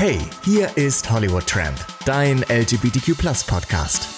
Hey, hier ist Hollywood Tramp, dein LGBTQ Podcast.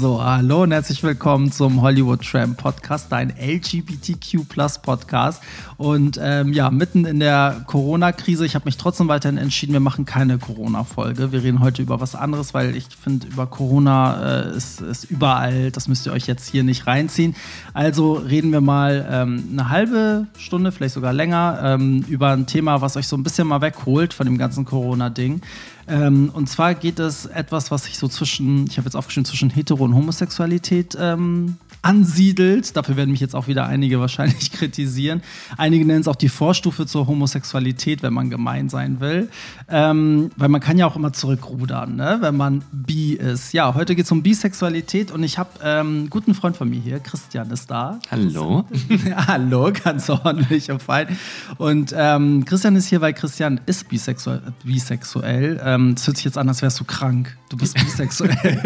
So, hallo und herzlich willkommen zum Hollywood Tram Podcast, dein LGBTQ Podcast. Und ähm, ja, mitten in der Corona-Krise, ich habe mich trotzdem weiterhin entschieden, wir machen keine Corona-Folge. Wir reden heute über was anderes, weil ich finde, über Corona äh, ist, ist überall, das müsst ihr euch jetzt hier nicht reinziehen. Also reden wir mal ähm, eine halbe Stunde, vielleicht sogar länger, ähm, über ein Thema, was euch so ein bisschen mal wegholt von dem ganzen Corona-Ding. Ähm, und zwar geht es etwas, was sich so zwischen, ich habe jetzt aufgeschrieben, zwischen Hetero- und Homosexualität ähm, ansiedelt. Dafür werden mich jetzt auch wieder einige wahrscheinlich kritisieren. Einige nennen es auch die Vorstufe zur Homosexualität, wenn man gemein sein will. Ähm, weil man kann ja auch immer zurückrudern, ne? wenn man bi ist. Ja, heute geht es um Bisexualität und ich habe ähm, einen guten Freund von mir hier, Christian ist da. Hallo. Hallo, ganz ordentlich und fein. Und ähm, Christian ist hier, weil Christian ist bisexuell. bisexuell. Ähm, das hört sich jetzt an, als wärst du krank. Du bist bisexuell.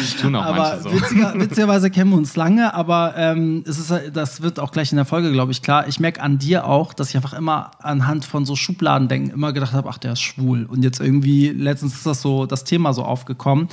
ich tue noch aber so. witziger, witzigerweise kennen wir uns lange, aber ähm, es ist, das wird auch gleich in der Folge, glaube ich, klar. Ich merke an dir auch, dass ich einfach immer anhand von so Schubladendenken immer gedacht habe, ach, der ist schwul. Und jetzt irgendwie, letztens ist das so, das Thema so aufgekommen.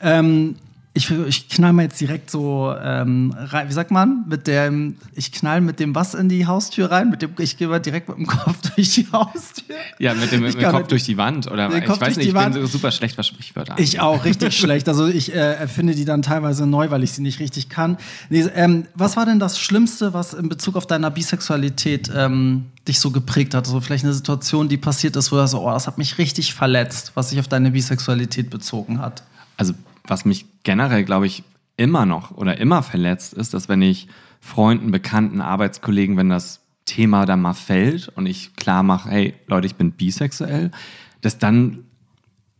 Ähm, ich, ich knall mal jetzt direkt so ähm, rein, wie sagt man, mit dem, ich knall mit dem was in die Haustür rein, mit dem, ich gehe mal direkt mit dem Kopf durch die Haustür. Ja, mit dem, mit dem Kopf durch die Wand oder ich Kopf weiß nicht, ich Wand. bin super schlecht was Sprichwörter. Ich auch, richtig schlecht. Also ich äh, erfinde die dann teilweise neu, weil ich sie nicht richtig kann. Nee, ähm, was war denn das Schlimmste, was in Bezug auf deiner Bisexualität ähm, dich so geprägt hat? Also vielleicht eine Situation, die passiert ist, wo du so, oh, das hat mich richtig verletzt, was sich auf deine Bisexualität bezogen hat. Also was mich generell, glaube ich, immer noch oder immer verletzt ist, dass wenn ich Freunden, Bekannten, Arbeitskollegen, wenn das Thema da mal fällt und ich klar mache, hey Leute, ich bin bisexuell, dass dann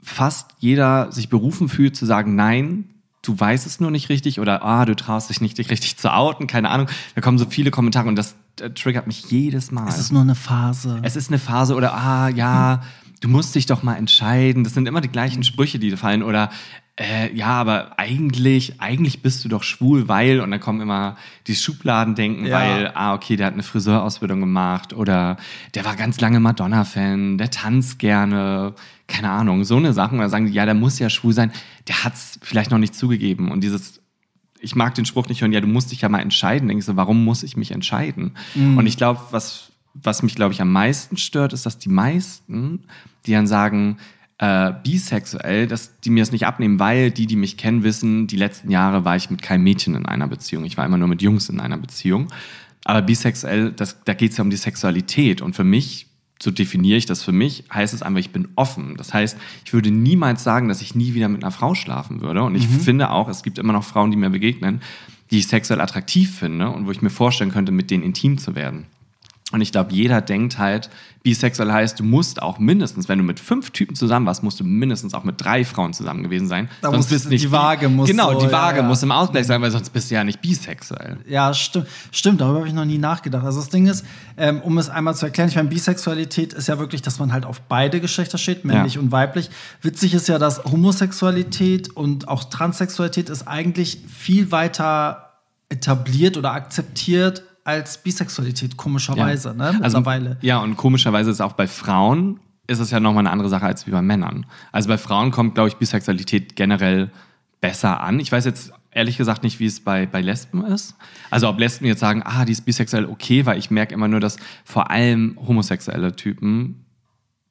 fast jeder sich berufen fühlt zu sagen, nein, du weißt es nur nicht richtig oder ah, du traust dich nicht, dich richtig zu outen, keine Ahnung. Da kommen so viele Kommentare und das äh, triggert mich jedes Mal. Es ist nur eine Phase. Es ist eine Phase oder ah, ja, du musst dich doch mal entscheiden. Das sind immer die gleichen Sprüche, die fallen oder äh, ja, aber eigentlich, eigentlich bist du doch schwul, weil, und dann kommen immer die Schubladendenken, ja. weil, ah, okay, der hat eine Friseurausbildung gemacht oder der war ganz lange Madonna-Fan, der tanzt gerne, keine Ahnung, so eine Sache. Oder sagen die, ja, der muss ja schwul sein, der hat es vielleicht noch nicht zugegeben. Und dieses, ich mag den Spruch nicht hören, ja, du musst dich ja mal entscheiden. Ich so, warum muss ich mich entscheiden? Mhm. Und ich glaube, was, was mich, glaube ich, am meisten stört, ist, dass die meisten, die dann sagen, äh, bisexuell, dass die mir das nicht abnehmen, weil die, die mich kennen, wissen, die letzten Jahre war ich mit keinem Mädchen in einer Beziehung. Ich war immer nur mit Jungs in einer Beziehung. Aber bisexuell, das, da geht es ja um die Sexualität. Und für mich, so definiere ich das für mich, heißt es einfach, ich bin offen. Das heißt, ich würde niemals sagen, dass ich nie wieder mit einer Frau schlafen würde. Und ich mhm. finde auch, es gibt immer noch Frauen, die mir begegnen, die ich sexuell attraktiv finde und wo ich mir vorstellen könnte, mit denen intim zu werden. Und ich glaube, jeder denkt halt, bisexuell heißt, du musst auch mindestens, wenn du mit fünf Typen zusammen warst, musst du mindestens auch mit drei Frauen zusammen gewesen sein. Da sonst bist nicht die Waage muss Genau, so, die Waage ja, ja. muss im Ausgleich sein, weil sonst bist du ja nicht bisexuell. Ja, sti stimmt, darüber habe ich noch nie nachgedacht. Also das Ding ist, ähm, um es einmal zu erklären, ich meine, Bisexualität ist ja wirklich, dass man halt auf beide Geschlechter steht, männlich ja. und weiblich. Witzig ist ja, dass Homosexualität und auch Transsexualität ist eigentlich viel weiter etabliert oder akzeptiert als Bisexualität, komischerweise, ja. ne? Also, mittlerweile. Also, ja, und komischerweise ist auch bei Frauen ist es ja nochmal eine andere Sache als wie bei Männern. Also bei Frauen kommt, glaube ich, Bisexualität generell besser an. Ich weiß jetzt ehrlich gesagt nicht, wie es bei, bei Lesben ist. Also ob Lesben jetzt sagen, ah, die ist bisexuell okay, weil ich merke immer nur, dass vor allem homosexuelle Typen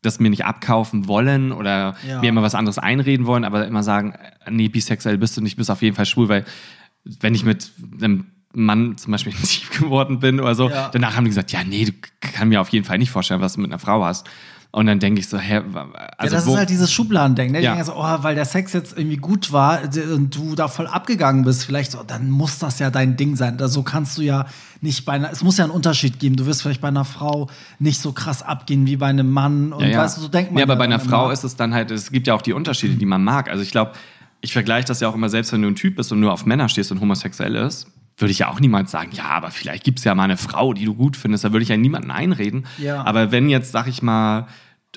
das mir nicht abkaufen wollen oder ja. mir immer was anderes einreden wollen, aber immer sagen, nee, bisexuell bist du nicht, bist auf jeden Fall schwul, weil wenn ich mit einem Mann zum Beispiel tief geworden bin oder so. Ja. Danach haben die gesagt, ja, nee, du kann mir auf jeden Fall nicht vorstellen, was du mit einer Frau hast. Und dann denke ich so, hä, also ja, das wo, ist halt dieses Schubladendenken. Ne? Ja. Ich denke so, oh, weil der Sex jetzt irgendwie gut war und du da voll abgegangen bist, vielleicht so, dann muss das ja dein Ding sein. So kannst du ja nicht bei einer, es muss ja einen Unterschied geben. Du wirst vielleicht bei einer Frau nicht so krass abgehen wie bei einem Mann. Und ja, ja. weißt du, so denkt man. Ja, aber bei einer Frau ist es dann halt, es gibt ja auch die Unterschiede, die man mag. Also ich glaube, ich vergleiche das ja auch immer selbst, wenn du ein Typ bist und nur auf Männer stehst und homosexuell ist würde ich ja auch niemals sagen, ja, aber vielleicht gibt es ja mal eine Frau, die du gut findest. Da würde ich ja niemanden einreden. Ja. Aber wenn jetzt, sag ich mal,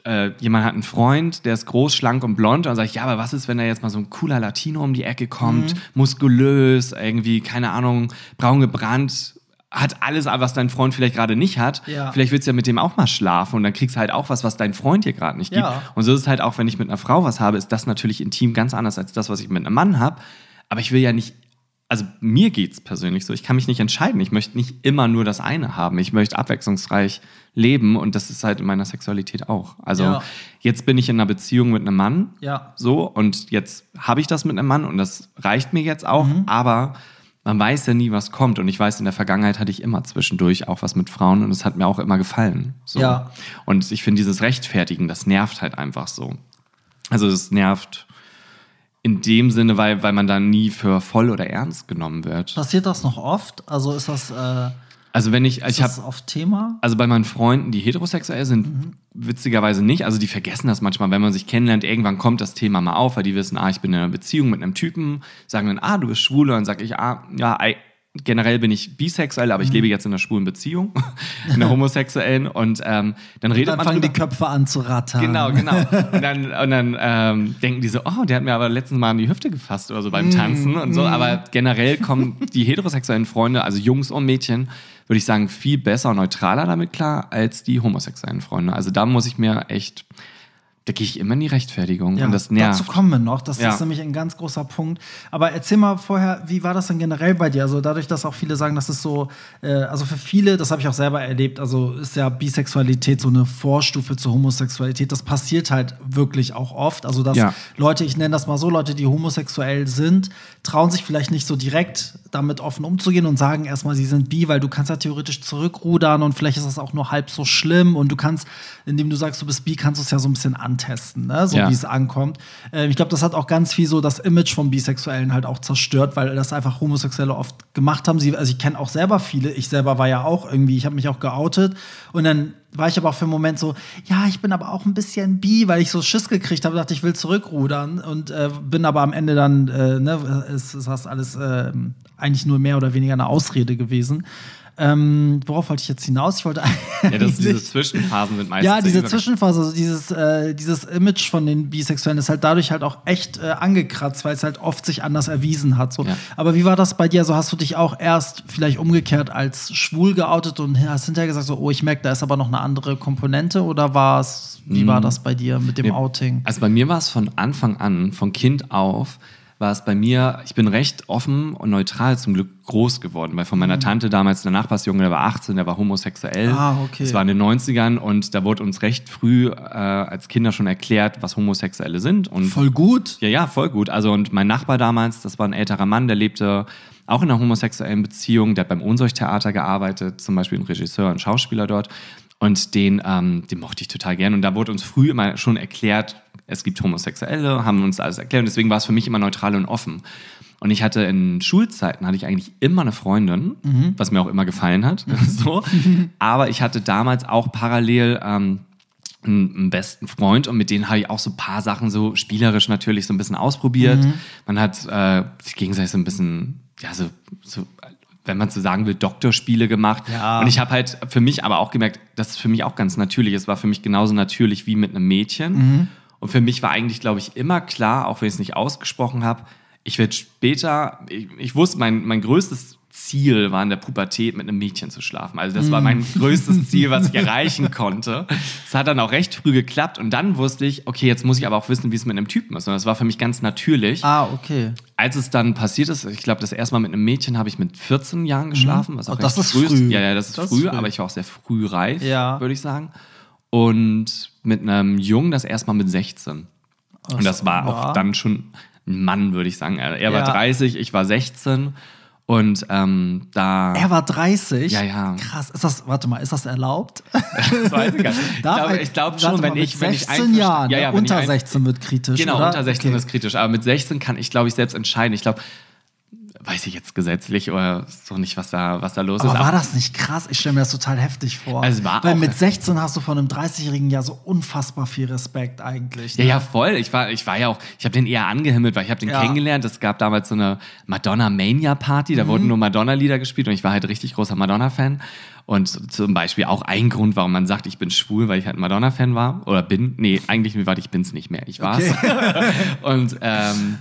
äh, jemand hat einen Freund, der ist groß, schlank und blond. Und dann sage ich, ja, aber was ist, wenn da jetzt mal so ein cooler Latino um die Ecke kommt, Mhm. muskulös, irgendwie, keine Ahnung, braun gebrannt, hat alles, was dein Freund vielleicht gerade nicht hat. Ja. Vielleicht willst du ja mit dem auch mal schlafen und dann kriegst du halt auch was, was dein Freund hier gerade nicht gibt. Ja. Und so ist es halt auch, wenn ich mit einer Frau was habe, ist das natürlich intim ganz anders als das, was ich mit einem Mann habe. Aber ich will ja nicht, also mir geht's persönlich so, ich kann mich nicht entscheiden. Ich möchte nicht immer nur das eine haben. Ich möchte abwechslungsreich leben und das ist halt in meiner Sexualität auch. Also Ja. jetzt bin ich in einer Beziehung mit einem Mann, Ja. so und jetzt habe ich das mit einem Mann und das reicht mir jetzt auch, Mhm. aber man weiß ja nie, was kommt. Und ich weiß, in der Vergangenheit hatte ich immer zwischendurch auch was mit Frauen und es hat mir auch immer gefallen. So. Ja. Und ich finde, dieses Rechtfertigen, das nervt halt einfach so. Also es nervt in dem Sinne, weil, weil man dann nie für voll oder ernst genommen wird. Passiert das noch oft? Also ist das, äh, Also wenn ich, ist ich habe das oft Thema? also bei meinen Freunden, die heterosexuell sind, Mhm. witzigerweise nicht. Also die vergessen das manchmal, wenn man sich kennenlernt. Irgendwann kommt das Thema mal auf, weil die wissen, ah, ich bin in einer Beziehung mit einem Typen, sagen dann, ah, du bist schwul. Und dann sage ich, ah, ja, generell bin ich bisexuell, Mhm. aber ich lebe jetzt in einer schwulen Beziehung, in einer homosexuellen. Und ähm, dann redet Dann man fangen die. Köpfe an zu rattern. Genau, genau. Und dann, und dann ähm, denken die so, oh, der hat mir aber letztens mal an die Hüfte gefasst oder so beim Tanzen und so. Aber generell kommen die heterosexuellen Freunde, also Jungs und Mädchen, würde ich sagen, viel besser und neutraler damit klar als die homosexuellen Freunde. Also da muss ich mir echt, da gehe ich immer in die Rechtfertigung Ja, und das nervt. dazu kommen wir noch. Das Ja. ist nämlich ein ganz großer Punkt. Aber erzähl mal vorher, wie war das denn generell bei dir? Also dadurch, dass auch viele sagen, das ist so, äh, also für viele, das habe ich auch selber erlebt, also ist ja Bisexualität so eine Vorstufe zur Homosexualität. Das passiert halt wirklich auch oft. Also dass Ja. Leute, ich nenne das mal so, Leute, die homosexuell sind, trauen sich vielleicht nicht so direkt damit offen umzugehen und sagen erstmal, sie sind bi, weil du kannst ja theoretisch zurückrudern und vielleicht ist das auch nur halb so schlimm und du kannst, indem du sagst, du bist bi, kannst du es ja so ein bisschen antesten, ne? so Ja. wie es ankommt. Ähm, ich glaube, das hat auch ganz viel so das Image von Bisexuellen halt auch zerstört, weil das einfach Homosexuelle oft gemacht haben. Sie, also ich kenne auch selber viele, ich selber war ja auch irgendwie, ich habe mich auch geoutet und dann war ich aber auch für einen Moment so, ja, ich bin aber auch ein bisschen bi, weil ich so Schiss gekriegt habe, dachte, ich will zurückrudern und äh, bin aber am Ende dann, äh, ne, es ist das alles äh, eigentlich nur mehr oder weniger eine Ausrede gewesen. Ähm, worauf wollte ich jetzt hinaus? Ich wollte Ja, das, diese Zwischenphasen sind meistens ja, diese Zwischenphase, also dieses, äh, dieses Image von den Bisexuellen ist halt dadurch halt auch echt äh, angekratzt, weil es halt oft sich anders erwiesen hat. So. Ja. Aber wie war das bei dir? Also hast du dich auch erst vielleicht umgekehrt als schwul geoutet und hast hinterher gesagt, so, oh, ich merke, da ist aber noch eine andere Komponente oder war es, wie war das bei dir mit dem Nee, Outing? Also bei mir war es von Anfang an, von Kind auf, war es bei mir, ich bin recht offen und neutral zum Glück groß geworden, weil von meiner Tante damals der Nachbarsjunge, der war 18, der war homosexuell. Mhm. Ah, okay. Das war in den 90ern und da wurde uns recht früh äh, als Kinder schon erklärt, was Homosexuelle sind. Und Voll gut. ja, ja, voll gut. Also und mein Nachbar damals, das war ein älterer Mann, der lebte auch in einer homosexuellen Beziehung, der hat beim Ohnsorgtheater gearbeitet, zum Beispiel ein Regisseur und Schauspieler dort. Und den, ähm, den mochte ich total gern. Und da wurde uns früh immer schon erklärt, es gibt Homosexuelle, haben uns alles erklärt. Und deswegen war es für mich immer neutral und offen. Und ich hatte in Schulzeiten hatte ich eigentlich immer eine Freundin, was mir auch immer gefallen hat. so. Aber ich hatte damals auch parallel ähm, einen besten Freund und mit denen habe ich auch so ein paar Sachen so spielerisch natürlich so ein bisschen ausprobiert. Man hat äh, sich gegenseitig so ein bisschen, ja, so, so wenn man so sagen will, Doktorspiele gemacht. Ja. Und ich habe halt für mich aber auch gemerkt, das ist für mich auch ganz natürlich. Es war für mich genauso natürlich wie mit einem Mädchen. Und für mich war eigentlich, glaube ich, immer klar, auch wenn ich es nicht ausgesprochen habe, ich werde später, ich, ich wusste, mein, mein größtes Ziel war in der Pubertät mit einem Mädchen zu schlafen. Also das war mein größtes Ziel, was ich erreichen konnte. Es hat dann auch recht früh geklappt und dann wusste ich, okay, jetzt muss ich aber auch wissen, wie es mit einem Typen ist. Und das war für mich ganz natürlich. Ah, okay. Als es dann passiert ist, ich glaube, das erste Mal mit einem Mädchen habe ich mit 14 Jahren geschlafen. Was auch Oh, das ist früh. Ja, ja, das ist Das ist früh, früh. aber ich war auch sehr früh reif, Ja. würde ich sagen. Und mit einem Jungen das erste Mal mit 16. Und das war ja. auch dann schon ein Mann, würde ich sagen. Er er war Ja. 30, ich war 16. Und ähm, da. Er war 30. Ja, ja. Krass. Ist das, warte mal, ist das erlaubt? das weiß ich gar nicht. Ich glaube ich glaub schon, wenn mit ich, wenn ich 16 Jahren, ja, ja, ne? ich unter ein- 16 wird kritisch. Genau, oder? unter 16 Okay. ist kritisch. Aber mit 16 kann ich, glaube ich, selbst entscheiden. Ich glaube, weiß ich jetzt gesetzlich oder doch nicht, was da, was da los Aber ist. war das nicht krass? Ich stelle mir das total heftig vor. Also es war Weil mit 16 hast du von einem 30-Jährigen ja so unfassbar viel Respekt eigentlich. Ja, ne? ja, voll. Ich war, ich war ja auch, ich habe den eher angehimmelt, weil ich habe den Ja. kennengelernt. Es gab damals so eine Madonna Mania Party, da Mhm. wurden nur Madonna-Lieder gespielt und ich war halt richtig großer Madonna-Fan. Und zum Beispiel auch ein Grund, warum man sagt, ich bin schwul, weil ich halt Madonna-Fan war oder bin. Nee, eigentlich, warte, ich bin's nicht mehr. Ich war's. und ähm,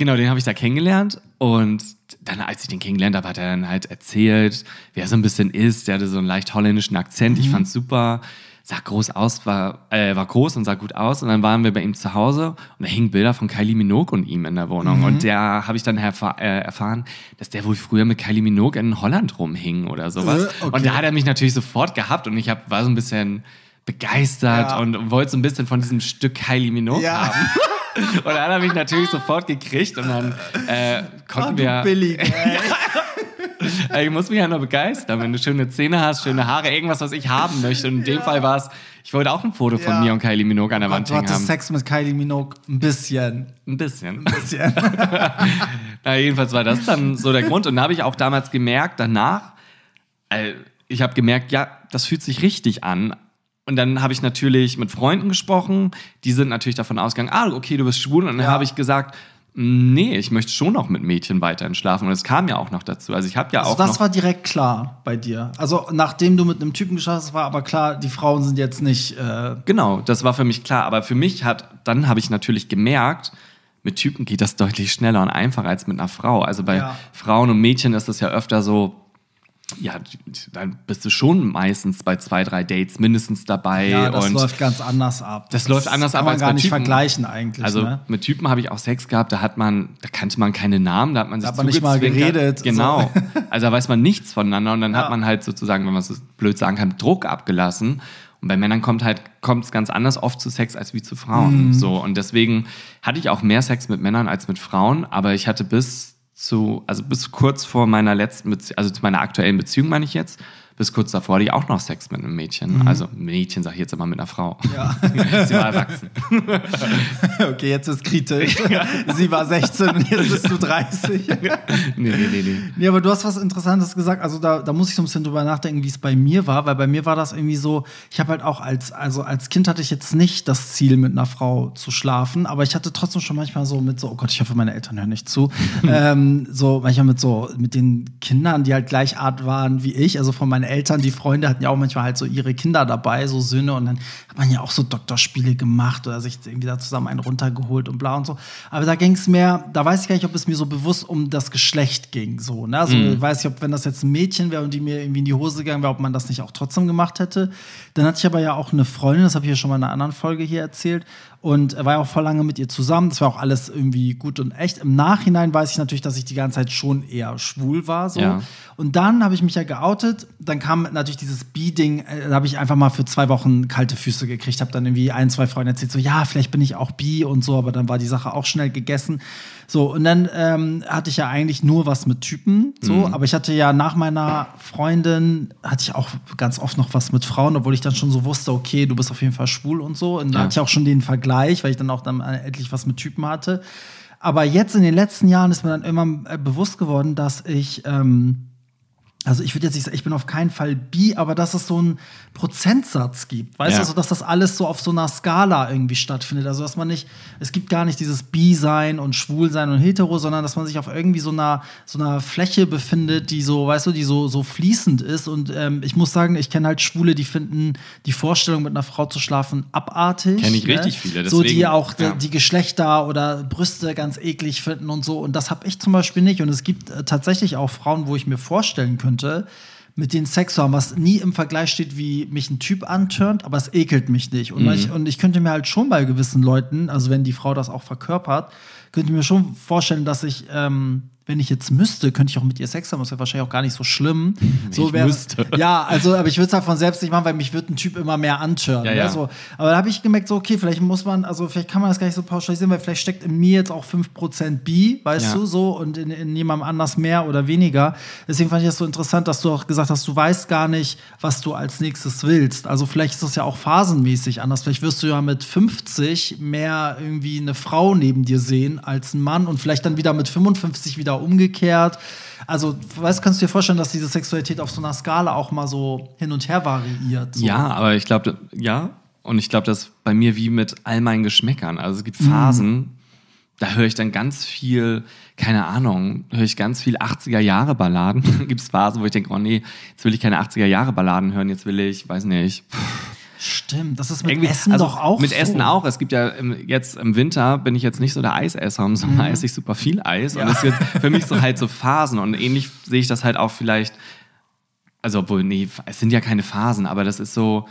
genau, den habe ich da kennengelernt und dann, als ich den kennengelernt habe, hat er dann halt erzählt, wer er so ein bisschen ist. Der hatte so einen leicht holländischen Akzent. Ich fand's super. Sah groß aus, war, äh, war groß und sah gut aus. Und dann waren wir bei ihm zu Hause und da hingen Bilder von Kylie Minogue und ihm in der Wohnung. Und der habe ich dann erfa äh, erfahren, dass der wohl früher mit Kylie Minogue in Holland rumhing oder sowas. Äh, okay. Und da hat er mich natürlich sofort gehabt und ich hab, war so ein bisschen begeistert Ja. und wollte so ein bisschen von diesem Stück Kylie Minogue Ja. haben. Und dann hat er mich natürlich sofort gekriegt und dann äh, konnten Oh, wir. du billig, ey. Ich muss mich ja nur begeistern, wenn du schöne Zähne hast, schöne Haare, irgendwas, was ich haben möchte. Und in dem Fall war es, ich wollte auch ein Foto von Ja. mir und Kylie Minogue an der Wand Du hängen hattest haben. Sex mit Kylie Minogue ein bisschen. Ein bisschen. bisschen. Na, jedenfalls war das dann so der Grund. Und da habe ich auch damals gemerkt, danach, äh, ich habe gemerkt, ja, das fühlt sich richtig an. Und dann habe ich natürlich mit Freunden gesprochen, die sind natürlich davon ausgegangen, ah, okay, du bist schwul. Und dann Ja. habe ich gesagt, nee, ich möchte schon noch mit Mädchen weiterhin schlafen. Und es kam ja auch noch dazu. Also ich habe ja Also auch das war direkt klar bei dir. Also nachdem du mit einem Typen geschlafen hast, war aber klar, die Frauen sind jetzt nicht. Äh, Genau, das war für mich klar. Aber für mich hat, dann habe ich natürlich gemerkt, mit Typen geht das deutlich schneller und einfacher als mit einer Frau. Also bei Ja. Frauen und Mädchen ist es ja öfter so, ja, dann bist du schon meistens bei zwei, drei Dates mindestens dabei. ja, das und läuft ganz anders ab. das läuft anders kann ab man als gar nicht Typen. vergleichen eigentlich. Also ne? mit Typen habe ich auch Sex gehabt, da hat man, da kannte man keine Namen, da hat man sich hat man nicht mal geredet, Genau. Also da weiß man nichts voneinander und dann Ja. hat man halt sozusagen, wenn man es so blöd sagen kann, Druck abgelassen. Und bei Männern kommt halt kommt es ganz anders oft zu Sex als wie zu Frauen. Mhm. So und deswegen hatte ich auch mehr Sex mit Männern als mit Frauen, aber ich hatte bis zu also bis kurz vor meiner letzten Bezie also zu meiner aktuellen Beziehung meine ich jetzt. Bis kurz davor hatte ich auch noch Sex mit einem Mädchen. Also Mädchen sage ich jetzt immer mit einer Frau. Mhm. Ja. Sie war erwachsen. okay, jetzt ist kritisch. Sie war 16 und jetzt bist du 30. nee, nee, nee, nee. Nee, aber du hast was Interessantes gesagt. Also da, da muss ich so ein bisschen drüber nachdenken, wie es bei mir war, weil bei mir war das irgendwie so, ich habe halt auch als, also als Kind hatte ich jetzt nicht das Ziel, mit einer Frau zu schlafen, aber ich hatte trotzdem schon manchmal so mit so, oh Gott, ich hoffe, meine Eltern hören nicht zu, ähm, so manchmal mit so, mit den Kindern, die halt gleich Art waren wie ich, also von meinen Eltern, die Freunde hatten ja auch manchmal halt so ihre Kinder dabei, so Söhne und dann hat man ja auch so Doktorspiele gemacht oder sich irgendwie da zusammen einen runtergeholt und bla und so. Aber da ging es mehr, da weiß ich gar nicht, ob es mir so bewusst um das Geschlecht ging, so, ne? Also ich weiß nicht, ob wenn das jetzt ein Mädchen wäre und die mir irgendwie in die Hose gegangen wäre, ob man das nicht auch trotzdem gemacht hätte. Dann hatte ich aber ja auch eine Freundin, das habe ich ja schon mal in einer anderen Folge hier erzählt und war ja auch voll lange mit ihr zusammen. Das war auch alles irgendwie gut und echt. Im Nachhinein weiß ich natürlich, dass ich die ganze Zeit schon eher schwul war, so. Ja. Und dann habe ich mich ja geoutet. Dann kam natürlich dieses B-Ding. äh, Da habe ich einfach mal für zwei Wochen kalte Füße gekriegt. Habe dann irgendwie ein, zwei Freunde erzählt, so ja, vielleicht bin ich auch bi und so. Aber dann war die Sache auch schnell gegessen. So und dann ähm, hatte ich ja eigentlich nur was mit Typen. So, aber ich hatte ja nach meiner Freundin hatte ich auch ganz oft noch was mit Frauen, obwohl ich dann schon so wusste, okay, du bist auf jeden Fall schwul und so. Und da Ja. hatte ich auch schon den Vergleich, weil ich dann auch dann endlich was mit Typen hatte. Aber jetzt in den letzten Jahren ist mir dann immer äh, bewusst geworden, dass ich ähm, also ich würde jetzt nicht sagen, ich bin auf keinen Fall bi, aber dass es so einen Prozentsatz gibt. Weißt Ja. du, also dass das alles so auf so einer Skala irgendwie stattfindet. Also dass man nicht, es gibt gar nicht dieses Bi-Sein und Schwulsein und Hetero, sondern dass man sich auf irgendwie so einer, so einer Fläche befindet, die so, weißt du, die so, so fließend ist. Und ähm, ich muss sagen, ich kenne halt Schwule, die finden die Vorstellung, mit einer Frau zu schlafen, abartig. Kenn ich richtig viele, So, die deswegen, auch ja. die Geschlechter oder Brüste ganz eklig finden und so. Und das habe ich zum Beispiel nicht. Und es gibt äh, tatsächlich auch Frauen, wo ich mir vorstellen könnte, mit denen Sex zu haben, was nie im Vergleich steht, wie mich ein Typ antörnt, aber es ekelt mich nicht. Und, ich, und ich könnte mir halt schon bei gewissen Leuten, also wenn die Frau das auch verkörpert, könnte ich mir schon vorstellen, dass ich, ähm, wenn ich jetzt müsste, könnte ich auch mit ihr Sex haben. Das wäre wahrscheinlich auch gar nicht so schlimm. So Ich wär- müsste. Ja, also, aber ich würde es halt von selbst nicht machen, weil mich wird ein Typ immer mehr antören. Ja, ne? ja. So, aber da habe ich gemerkt, so, okay, vielleicht muss man, also vielleicht kann man das gar nicht so pauschalisieren, weil vielleicht steckt in mir jetzt auch 5% Bi, weißt Ja. du, so, und in, in jemandem anders mehr oder weniger. Deswegen fand ich das so interessant, dass du auch gesagt hast, du weißt gar nicht, was du als nächstes willst. Also vielleicht ist das ja auch phasenmäßig anders. Vielleicht wirst du ja mit 50 mehr irgendwie eine Frau neben dir sehen als ein Mann und vielleicht dann wieder mit 55 wieder wieder umgekehrt. Also, weißt, kannst du dir vorstellen, dass diese Sexualität auf so einer Skala auch mal so hin und her variiert? So. Ja, aber ich glaube, ja. Und ich glaube, das bei mir wie mit all meinen Geschmäckern. Also es gibt Phasen, da höre ich dann ganz viel, keine Ahnung, höre ich ganz viel 80er-Jahre-Balladen. gibt es Phasen, wo ich denke, oh nee, jetzt will ich keine 80er-Jahre-Balladen hören, jetzt will ich, weiß nicht, Stimmt, das ist mit irgendwie, Essen also doch auch Mit so. Essen auch. Es gibt ja im, jetzt im Winter bin ich jetzt nicht so der Eisesser, im Sommer esse ich super viel Eis. Und das ist jetzt für mich so halt so Phasen. Und ähnlich sehe ich das halt auch vielleicht, also obwohl, nee, es sind ja keine Phasen, aber das ist so,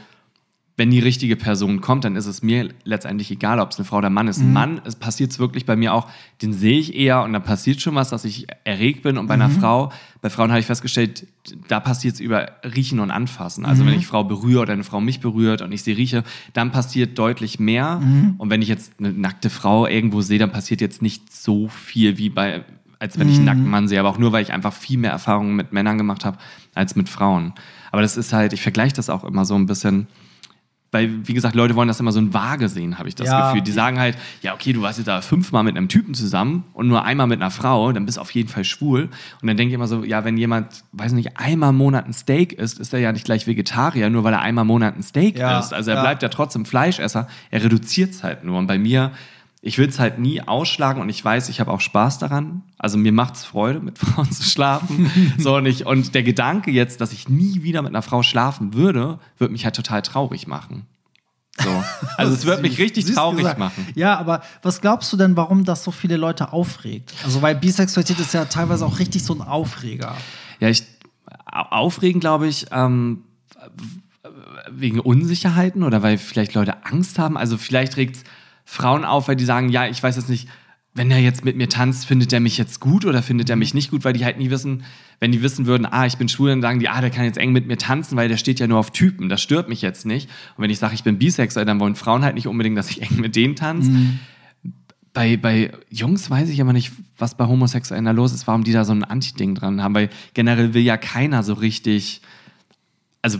wenn die richtige Person kommt, dann ist es mir letztendlich egal, ob es eine Frau oder ein Mann ist. Ein Mann, es passiert wirklich bei mir auch, den sehe ich eher und da passiert schon was, dass ich erregt bin. Und bei einer Frau, bei Frauen habe ich festgestellt, da passiert es über Riechen und Anfassen. Also wenn ich Frau berühre oder eine Frau mich berührt und ich sie rieche, dann passiert deutlich mehr. Und wenn ich jetzt eine nackte Frau irgendwo sehe, dann passiert jetzt nicht so viel wie bei als wenn ich einen nackten Mann sehe, aber auch nur, weil ich einfach viel mehr Erfahrungen mit Männern gemacht habe als mit Frauen. Aber das ist halt, ich vergleiche das auch immer so ein bisschen, weil, wie gesagt, Leute wollen das immer so ein Vage sehen, habe ich das Ja. Gefühl. Die sagen halt, ja, okay, du warst jetzt da fünfmal mit einem Typen zusammen und nur einmal mit einer Frau, dann bist du auf jeden Fall schwul. Und dann denke ich immer so, ja, wenn jemand, weiß nicht, einmal im Monat ein Steak isst, ist er ja nicht gleich Vegetarier, nur weil er einmal im Monat ein Steak Ja, isst. Also er ja. bleibt ja trotzdem Fleischesser, er reduziert es halt nur. Und bei mir, ich will es halt nie ausschlagen und ich weiß, ich habe auch Spaß daran. Also mir macht es Freude, mit Frauen zu schlafen. so und, ich, und der Gedanke jetzt, dass ich nie wieder mit einer Frau schlafen würde, würde mich halt total traurig machen. So. Also es wird mich richtig süß traurig gesagt. machen. Ja, aber was glaubst du denn, warum das so viele Leute aufregt? Also, weil Bisexualität ist ja teilweise auch richtig so ein Aufreger. Ja, ich au- aufregen, glaube ich, ähm, wegen Unsicherheiten oder weil vielleicht Leute Angst haben. Also vielleicht regt es Frauen auf, weil die sagen, ja, ich weiß jetzt nicht, wenn er jetzt mit mir tanzt, findet er mich jetzt gut oder findet er mich nicht gut, weil die halt nie wissen, wenn die wissen würden, ah, ich bin schwul, dann sagen die, ah, der kann jetzt eng mit mir tanzen, weil der steht ja nur auf Typen, das stört mich jetzt nicht. Und wenn ich sage, ich bin bisexuell, dann wollen Frauen halt nicht unbedingt, dass ich eng mit denen tanze. Bei, bei Jungs weiß ich aber nicht, was bei Homosexuellen da los ist, warum die da so ein Anti-Ding dran haben, weil generell will ja keiner so richtig, also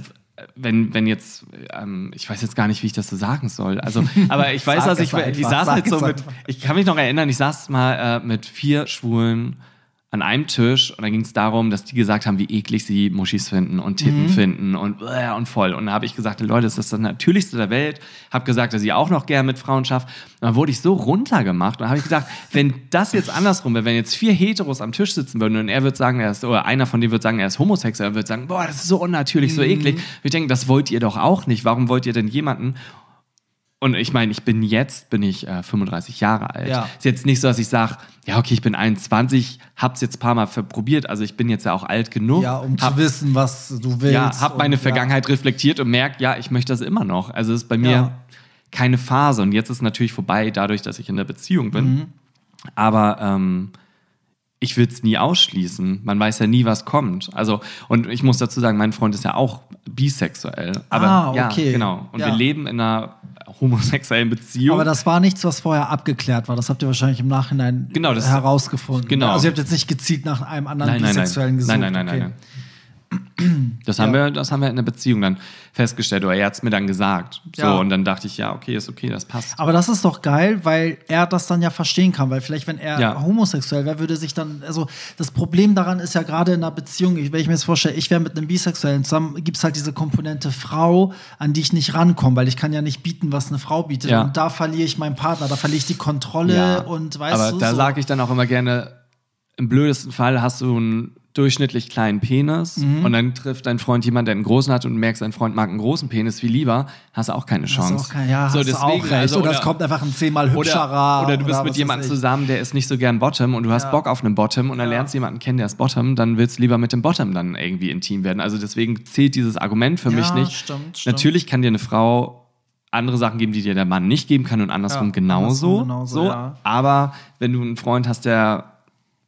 wenn, wenn jetzt, ähm, ich weiß jetzt gar nicht, wie ich das so sagen soll. Also, aber ich weiß, dass es ich, ich saß halt so mit, ich kann mich noch erinnern, ich saß mal äh, mit vier Schwulen an einem Tisch und da ging es darum, dass die gesagt haben, wie eklig sie Muschis finden und Titten Mhm. finden und, äh, und voll. Und da habe ich gesagt, Leute, das ist das Natürlichste der Welt. Habe gesagt, dass ich auch noch gern mit Frauen schaffe. Und dann wurde ich so runtergemacht und habe ich gesagt, wenn das jetzt andersrum wäre, wenn jetzt vier Heteros am Tisch sitzen würden und er wird sagen, er ist, oder einer von denen wird sagen, er ist homosexuell und wird sagen, boah, das ist so unnatürlich, Mhm. so eklig. Und ich denke, das wollt ihr doch auch nicht. Warum wollt ihr denn jemanden und ich meine, ich bin jetzt, bin ich äh, 35 Jahre alt. Ja. Ist jetzt nicht so, dass ich sage, ja, okay, ich bin 21, hab's jetzt ein paar Mal probiert, also ich bin jetzt ja auch alt genug. Ja, um hab, zu wissen, was du willst. ja, hab meine und, Vergangenheit reflektiert und merkt, ja, ich möchte das immer noch. Also es ist bei mir Ja. keine Phase und jetzt ist es natürlich vorbei, dadurch, dass ich in der Beziehung bin. Mhm. Aber ähm, ich will es nie ausschließen. Man weiß ja nie, was kommt. Also, und ich muss dazu sagen, mein Freund ist ja auch bisexuell. Aber Ah, ja, okay. genau. Und Ja. wir leben in einer homosexuellen Beziehung. Aber das war nichts, was vorher abgeklärt war. Das habt ihr wahrscheinlich im Nachhinein Genau, das- herausgefunden. genau. Also ihr habt jetzt nicht gezielt nach einem anderen nein, nein, nein. Bisexuellen gesucht. Nein, nein, nein, okay. nein, nein. Das haben, wir, das haben wir in der Beziehung dann festgestellt, oder er hat es mir dann gesagt. So, Ja. und dann dachte ich, ja, okay, ist okay, das passt. Aber das ist doch geil, weil er das dann ja verstehen kann. Weil vielleicht, wenn er Ja. homosexuell wäre, würde sich dann, also das Problem daran ist ja gerade in einer Beziehung, wenn ich mir jetzt vorstelle, ich wäre mit einem Bisexuellen zusammen, gibt es halt diese Komponente Frau, an die ich nicht rankomme, weil ich kann ja nicht bieten, was eine Frau bietet. Ja. Und da verliere ich meinen Partner, da verliere ich die Kontrolle Ja, und weißt Aber du. da so. sage ich dann auch immer gerne, im blödesten Fall hast du einen durchschnittlich kleinen Penis Mhm. und dann trifft dein Freund jemanden, der einen großen hat und du merkst, dein Freund mag einen großen Penis viel lieber, hast du auch keine Hast Chance. du auch kein, ja, so, hast du auch deswegen, recht. also, oder, es oder- kommt einfach ein zehnmal hübscherer. Oder, oder du bist was mit jemandem zusammen, der ist nicht so gern Bottom und du hast Ja. Bock auf einen Bottom und dann lernst du jemanden kennen, der ist Bottom, dann willst du lieber mit dem Bottom dann irgendwie intim werden. Also deswegen zählt dieses Argument für Ja, mich nicht. stimmt, stimmt. Natürlich kann dir eine Frau andere Sachen geben, die dir der Mann nicht geben kann und andersrum Ja, genauso. andersrum genauso, so. ja. Aber wenn du einen Freund hast, der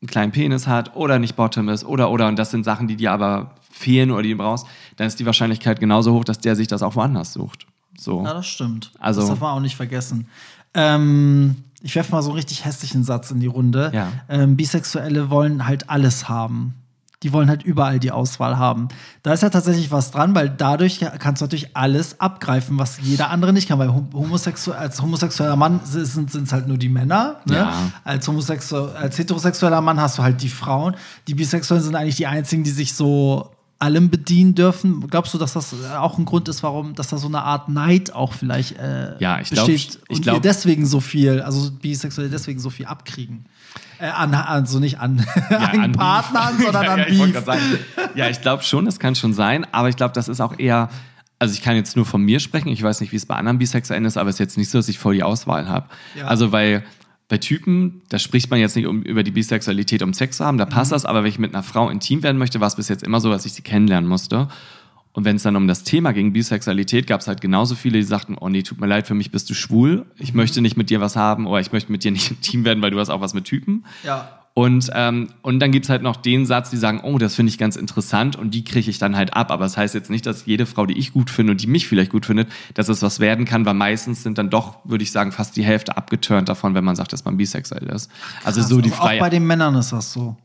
einen kleinen Penis hat oder nicht Bottom ist oder oder und das sind Sachen, die dir aber fehlen oder die du brauchst, dann ist die Wahrscheinlichkeit genauso hoch, dass der sich das auch woanders sucht. So. Ja, das stimmt. Also- das darf man auch nicht vergessen. Ähm, ich werfe mal so einen richtig hässlichen Satz in die Runde. Ja. Ähm, Bisexuelle wollen halt alles haben. Die wollen halt überall die Auswahl haben. Da ist ja tatsächlich was dran, weil dadurch kannst du natürlich alles abgreifen, was jeder andere nicht kann. Weil homosexu als homosexueller Mann sind es halt nur die Männer. Ne? Ja. Als, homosexu als heterosexueller Mann hast du halt die Frauen. Die Bisexuellen sind eigentlich die einzigen, die sich so allem bedienen dürfen. Glaubst du, dass das auch ein Grund ist, warum, dass da so eine Art Neid auch vielleicht äh, ja, ich glaub, besteht ich und glaub, wir deswegen so viel, also Bisexuelle deswegen so viel abkriegen? Äh, an, also nicht an, Ja, an, Partnern, sondern ja, an ja, ich Beef. sagen, ja, ich glaube schon, das kann schon sein, aber ich glaube, das ist auch eher, also ich kann jetzt nur von mir sprechen, ich weiß nicht, wie es bei anderen Bisexuellen ist, aber es ist jetzt nicht so, dass ich voll die Auswahl habe. Ja. Also weil bei Typen, da spricht man jetzt nicht um, über die Bisexualität, um Sex zu haben, da passt das, aber wenn ich mit einer Frau intim werden möchte, war es bis jetzt immer so, dass ich sie kennenlernen musste. Und wenn es dann um das Thema ging, Bisexualität, gab es halt genauso viele, die sagten, oh nee, tut mir leid, für mich bist du schwul, ich möchte nicht mit dir was haben oder ich möchte mit dir nicht intim werden, weil du hast auch was mit Typen. Ja. Und, ähm, und dann gibt's halt noch den Satz, die sagen, oh, das finde ich ganz interessant und die kriege ich dann halt ab. Aber das heißt jetzt nicht, dass jede Frau, die ich gut finde und die mich vielleicht gut findet, dass es was werden kann, weil meistens sind dann doch, würde ich sagen, fast die Hälfte abgeturnt davon, wenn man sagt, dass man bisexuell ist. also Krass, so die also auch bei Freiheit. den Männern ist das so.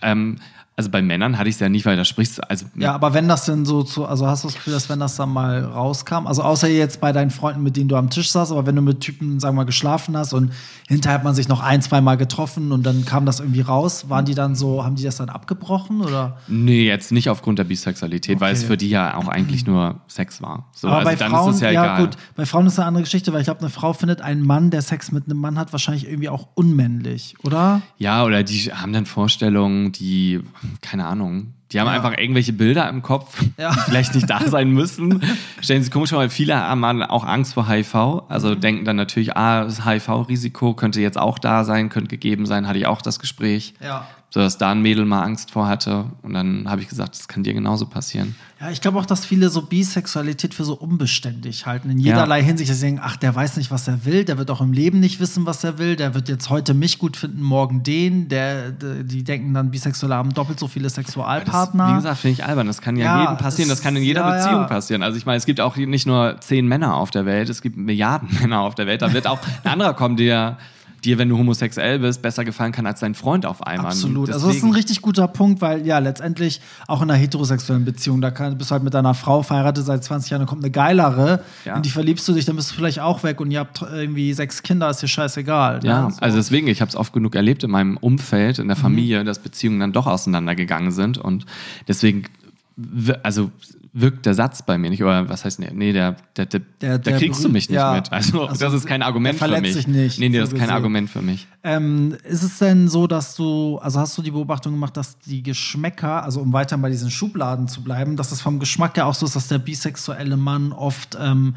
Ähm, also bei Männern hatte ich es ja nicht, weil da sprichst du, also Ja, aber wenn das denn so zu, also hast du das Gefühl, dass wenn das dann mal rauskam, also außer jetzt bei deinen Freunden, mit denen du am Tisch saßt, aber wenn du mit Typen, sagen wir mal, geschlafen hast und hinterher hat man sich noch ein, zwei Mal getroffen und dann kam das irgendwie raus, waren die dann so, haben die das dann abgebrochen oder? nee, jetzt nicht aufgrund der Bisexualität, weil es Okay. für die ja auch eigentlich nur Sex war. So, aber also bei dann Frauen, ist es ja, ja, egal. gut, bei Frauen ist eine andere Geschichte, weil ich glaube, eine Frau findet einen Mann, der Sex mit einem Mann hat, wahrscheinlich irgendwie auch unmännlich, oder? Ja, oder die haben dann Vorstellungen, die, keine Ahnung, die haben Ja. einfach irgendwelche Bilder im Kopf, Ja. die vielleicht nicht da sein müssen. Stellen Sie sich komisch vor, weil viele haben auch Angst vor HIV. Also Mhm. denken dann natürlich, ah, das HIV-Risiko könnte jetzt auch da sein, könnte gegeben sein, hatte ich auch das Gespräch. Ja. So dass da ein Mädel mal Angst vor hatte. Und dann habe ich gesagt, das kann dir genauso passieren. Ja, ich glaube auch, dass viele so Bisexualität für so unbeständig halten. In jederlei Hinsicht. Dass sie denken, ach, der weiß nicht, was er will. Der wird auch im Leben nicht wissen, was er will. Der wird jetzt heute mich gut finden, morgen den. Der, die denken dann, Bisexuelle haben doppelt so viele Das, Sexualpartner. wie gesagt, finde ich albern. Das kann ja, Ja, jedem passieren. Das kann in jeder ja, Beziehung ja. passieren. Also ich meine, es gibt auch nicht nur zehn Männer auf der Welt, es gibt Milliarden Männer auf der Welt. Da wird auch ein anderer kommen, der dir, wenn du homosexuell bist, besser gefallen kann als dein Freund auf einmal. Absolut. Also das ist ein Deswegen- richtig guter Punkt, weil ja, letztendlich auch in einer heterosexuellen Beziehung, da kann, bist du halt mit deiner Frau verheiratet seit 20 Jahren, dann kommt eine geilere, Ja. in die verliebst du dich, dann bist du vielleicht auch weg und ihr habt irgendwie sechs Kinder, ist dir scheißegal. ne? Ja, So. also deswegen, ich habe es oft genug erlebt in meinem Umfeld, Mhm. in der Familie, dass Beziehungen dann doch auseinandergegangen sind und deswegen, also wirkt der Satz bei mir nicht, oder was heißt, nee, nee der, der, der, Der- da kriegst du mich nicht ja. mit. Also, Also, das ist kein Argument für verletzt mich. dich nicht, nee, nee, das so ist kein gesehen. Argument für mich. Ähm, ist es denn so, dass du, also hast du die Beobachtung gemacht, dass die Geschmäcker, also um weiter bei diesen Schubladen zu bleiben, dass es vom Geschmack her auch so ist, dass der bisexuelle Mann oft ähm,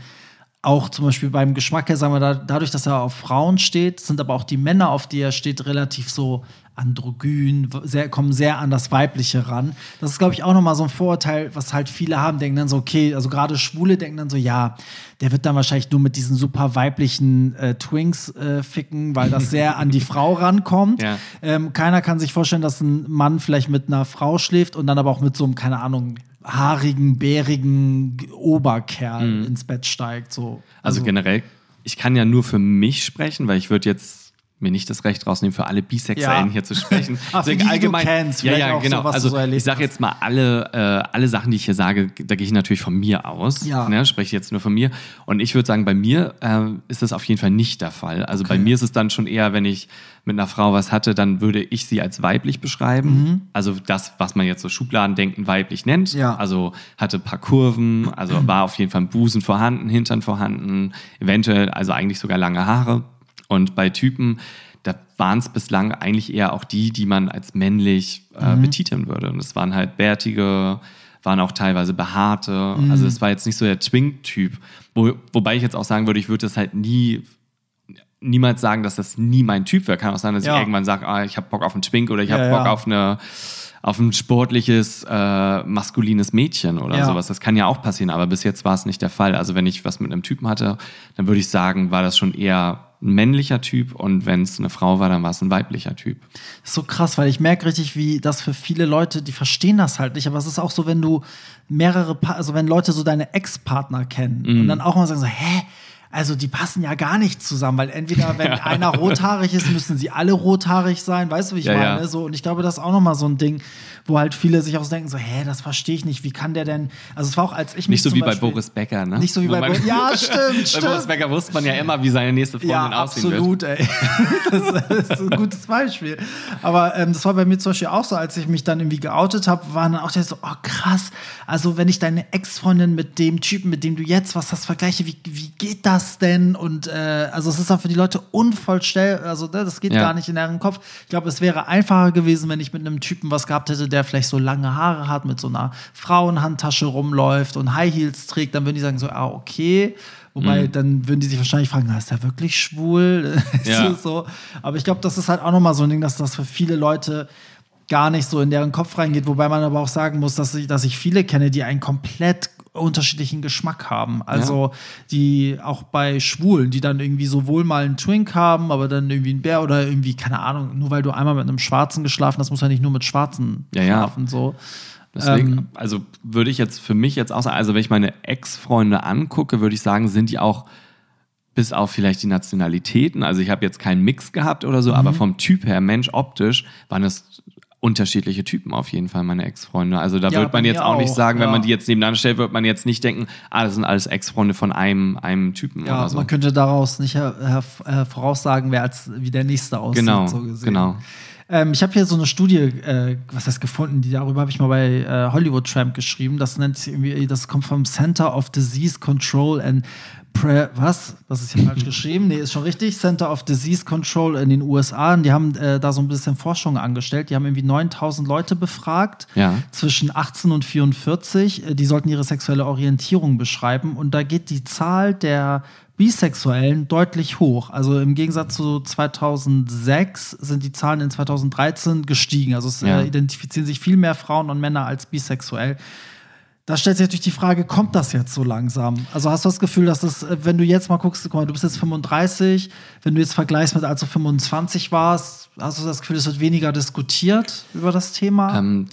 auch zum Beispiel beim Geschmack her, sagen wir, da, dadurch, dass er auf Frauen steht, sind aber auch die Männer, auf die er steht, relativ so androgyn, sehr, kommen sehr an das Weibliche ran. Das ist, glaube ich, auch nochmal so ein Vorurteil, was halt viele haben, denken dann so, okay, also gerade Schwule denken dann so, ja, der wird dann wahrscheinlich nur mit diesen super weiblichen äh, Twinks äh, ficken, weil das sehr an die Frau rankommt. Ja. Ähm, keiner kann sich vorstellen, dass ein Mann vielleicht mit einer Frau schläft und dann aber auch mit so einem, keine Ahnung, haarigen, bärigen Oberkerl ins Bett steigt. So. Also, generell, ich kann ja nur für mich sprechen, weil ich würde jetzt mir nicht das Recht rausnehmen, für alle Bisexuellen Ja. hier zu sprechen. Ah, für Deswegen die, die du kennst, ja, ja, genau. so, also ich sage jetzt mal alle, äh, alle Sachen, die ich hier sage, da gehe ich natürlich von mir aus. Ja. Ne, spreche jetzt nur von mir. Und ich würde sagen, bei mir äh, ist das auf jeden Fall nicht der Fall. Also bei mir ist es dann schon eher, wenn ich mit einer Frau was hatte, dann würde ich sie als weiblich beschreiben. Also das, was man jetzt so Schubladendenken weiblich nennt. Ja. Also hatte ein paar Kurven, also war auf jeden Fall ein Busen vorhanden, Hintern vorhanden, eventuell also eigentlich sogar lange Haare. Und bei Typen, da waren es bislang eigentlich eher auch die, die man als männlich äh, betiteln würde. Und es waren halt bärtige, waren auch teilweise behaarte. Also es war jetzt nicht so der Twink-Typ. Wo, wobei ich jetzt auch sagen würde, ich würde das halt nie niemals sagen, dass das nie mein Typ wäre. Kann auch sein, dass Ja. ich irgendwann sage, ah, ich habe Bock auf einen Twink oder ich habe Ja, Bock ja. auf eine auf ein sportliches, äh, maskulines Mädchen oder sowas. Das kann ja auch passieren, aber bis jetzt war es nicht der Fall. Also wenn ich was mit einem Typen hatte, dann würde ich sagen, war das schon eher ein männlicher Typ und wenn es eine Frau war, dann war es ein weiblicher Typ. Das ist so krass, weil ich merke richtig, wie das für viele Leute, die verstehen das halt nicht. Aber es ist auch so, wenn du mehrere, pa also wenn Leute so deine Ex-Partner kennen Mhm. und dann auch mal sagen so, hä? also die passen ja gar nicht zusammen, weil entweder, wenn einer rothaarig ist, müssen sie alle rothaarig sein, weißt du, wie ich Ja, ja. meine? So, und ich glaube, das ist auch nochmal so ein Ding, wo halt viele sich auch denken, so, hä, das verstehe ich nicht, wie kann der denn, also es war auch, als ich mich Nicht so wie bei Beispiel- Boris Becker, ne? Nicht so wie bei man- Boris- Ja, stimmt, Bei stimmt. Boris Becker wusste man ja immer, wie seine nächste Freundin Ja, aussehen wird. absolut, ey. Das ist ein gutes Beispiel. Aber ähm, das war bei mir zum Beispiel auch so, als ich mich dann irgendwie geoutet habe, waren dann auch der so, oh krass, also wenn ich deine Ex-Freundin mit dem Typen, mit dem du jetzt was hast, vergleiche, wie, wie geht das denn? Und äh, also es ist dann für die Leute unvollstell, also ne, das geht Ja. gar nicht in deren Kopf. Ich glaube, es wäre einfacher gewesen, wenn ich mit einem Typen was gehabt hätte, der vielleicht so lange Haare hat, mit so einer Frauenhandtasche rumläuft und High Heels trägt, dann würden die sagen so, ah, okay. Wobei, Mhm. dann würden die sich wahrscheinlich fragen, na, ist der wirklich schwul? Ja. so. Aber ich glaube, das ist halt auch nochmal so ein Ding, dass das für viele Leute gar nicht so in deren Kopf reingeht. Wobei man aber auch sagen muss, dass ich, dass ich viele kenne, die einen komplett unterschiedlichen Geschmack haben. Also die auch bei Schwulen, die dann irgendwie sowohl mal einen Twink haben, aber dann irgendwie einen Bär oder irgendwie, keine Ahnung, nur weil du einmal mit einem Schwarzen geschlafen hast, muss ja nicht nur mit Schwarzen Ja, ja. schlafen. So. Deswegen, Ähm, also würde ich jetzt für mich jetzt auch sagen, also wenn ich meine Ex-Freunde angucke, würde ich sagen, sind die auch bis auf vielleicht die Nationalitäten, also ich habe jetzt keinen Mix gehabt oder so, Mhm. aber vom Typ her, Mensch, optisch, waren es unterschiedliche Typen auf jeden Fall, meine Ex-Freunde. Also da Ja, wird man jetzt auch nicht sagen, wenn ja. man die jetzt nebeneinander stellt, wird man jetzt nicht denken, ah, das sind alles Ex-Freunde von einem, einem Typen Ja, oder so. man könnte daraus nicht her her voraussagen, wer als wie der nächste aussieht. Genau, so gesehen. genau. Ähm, ich habe hier so eine Studie, äh, was heißt gefunden, die darüber habe ich mal bei äh, Hollywood Tramp geschrieben. Das nennt sich irgendwie, das kommt vom Center of Disease Control and Pre was? Das ist hier falsch geschrieben. Nee, ist schon richtig. Center of Disease Control in den USA. Und die haben äh, da so ein bisschen Forschung angestellt. Die haben irgendwie 9000 Leute befragt Ja. zwischen 18 und 44. Äh, Die sollten ihre sexuelle Orientierung beschreiben. Und da geht die Zahl der Bisexuellen deutlich hoch. Also im Gegensatz zu 2006 sind die Zahlen in 2013 gestiegen. Also es Ja. äh, identifizieren sich viel mehr Frauen und Männer als bisexuell. Da stellt sich natürlich die Frage, kommt das jetzt so langsam? Also hast du das Gefühl, dass das, wenn du jetzt mal guckst, guck mal, du bist jetzt 35, wenn du jetzt vergleichst mit als du 25 warst, hast du das Gefühl, es wird weniger diskutiert über das Thema? Ähm,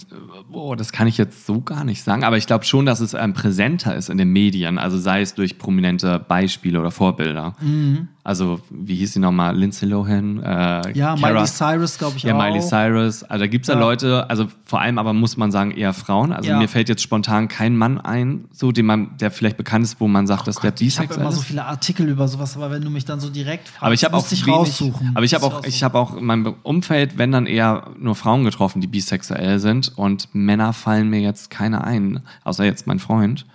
oh, das kann ich jetzt so gar nicht sagen, aber ich glaube schon, dass es ähm, präsenter ist in den Medien, also sei es durch prominente Beispiele oder Vorbilder. Also, wie hieß sie nochmal? Lindsay Lohan? Äh, ja, Cara- Miley Cyrus, glaube ich Ja, auch. Miley Cyrus. Also da gibt es ja. Ja. Leute, also vor allem aber muss man sagen, eher Frauen. Also Ja. mir fällt jetzt spontan kein Mann ein, so den man, der vielleicht bekannt ist, wo man sagt, dass der Oh Ich habe bisexuell immer ist. so viele Artikel über sowas, aber wenn du mich dann so direkt fragst, aber ich habe auch ich wenig, raussuchen. Aber ich habe auch, ich habe auch in meinem Umfeld, wenn dann eher nur Frauen getroffen, die bisexuell sind und Männer fallen mir jetzt keine ein, außer jetzt mein Freund.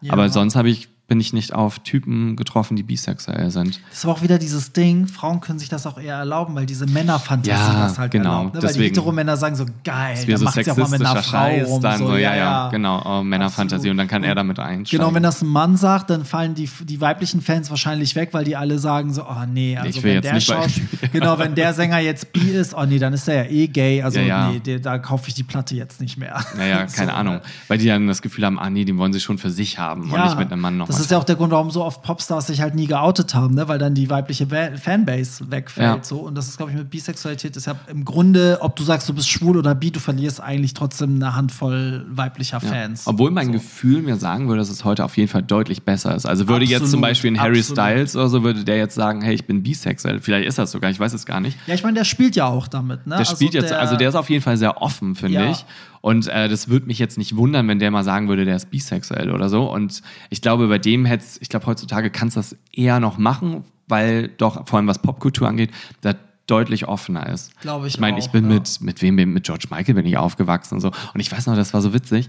Ja. Aber sonst habe ich bin ich nicht auf Typen getroffen, die bisexuell sind. Das ist aber auch wieder dieses Ding, Frauen können sich das auch eher erlauben, weil diese Männerfantasie Ja, das halt genau, erlaubt. Ne? Weil die deswegen. Heteromänner sagen so, geil, Das dann so macht sie auch mal mit einer Frau Scheiß, rum. dann so, ja, ja, genau, oh. Männerfantasie und dann kann er damit einsteigen. Genau, wenn das ein Mann sagt, dann fallen die, die weiblichen Fans wahrscheinlich weg, weil die alle sagen so, oh nee, also Ich will wenn jetzt der nicht bei- Schauspieler, genau, wenn der Sänger jetzt bi ist, oh nee, dann ist der ja eh gay, also Ja, ja. nee, der, da kaufe ich die Platte jetzt nicht mehr. Naja, keine Ahnung. Weil die dann das Gefühl haben, ah nee, den wollen sie schon für sich haben und nicht mit einem Mann noch Das was ist ja auch der Grund, warum so oft Popstars sich halt nie geoutet haben, ne? weil dann die weibliche Ba- Fanbase wegfällt. Ja. So. Und das ist, glaube ich, mit Bisexualität ist ja im Grunde, ob du sagst, du bist schwul oder bi, du verlierst eigentlich trotzdem eine Handvoll weiblicher Ja. Fans. Obwohl mein so. Gefühl mir sagen würde, dass es heute auf jeden Fall deutlich besser ist. Also würde jetzt zum Absolut, Beispiel ein Harry absolut. Styles oder so, würde der jetzt sagen, hey, ich bin bisexuell. Vielleicht ist das sogar, ich weiß es gar nicht. Ja, ich meine, der spielt ja auch damit. Ne? Der spielt jetzt, also der ist auf jeden Fall sehr offen, finde Ja. ich. Und äh, das würde mich jetzt nicht wundern, wenn der mal sagen würde, der ist bisexuell oder so. Und ich glaube, bei dem hätte ich glaube, heutzutage kannst du das eher noch machen, weil doch, vor allem was Popkultur angeht, da deutlich offener ist. Glaube ich Ich meine, ich bin ja. mit, mit wem, mit George Michael bin ich aufgewachsen und so. Und ich weiß noch, das war so witzig.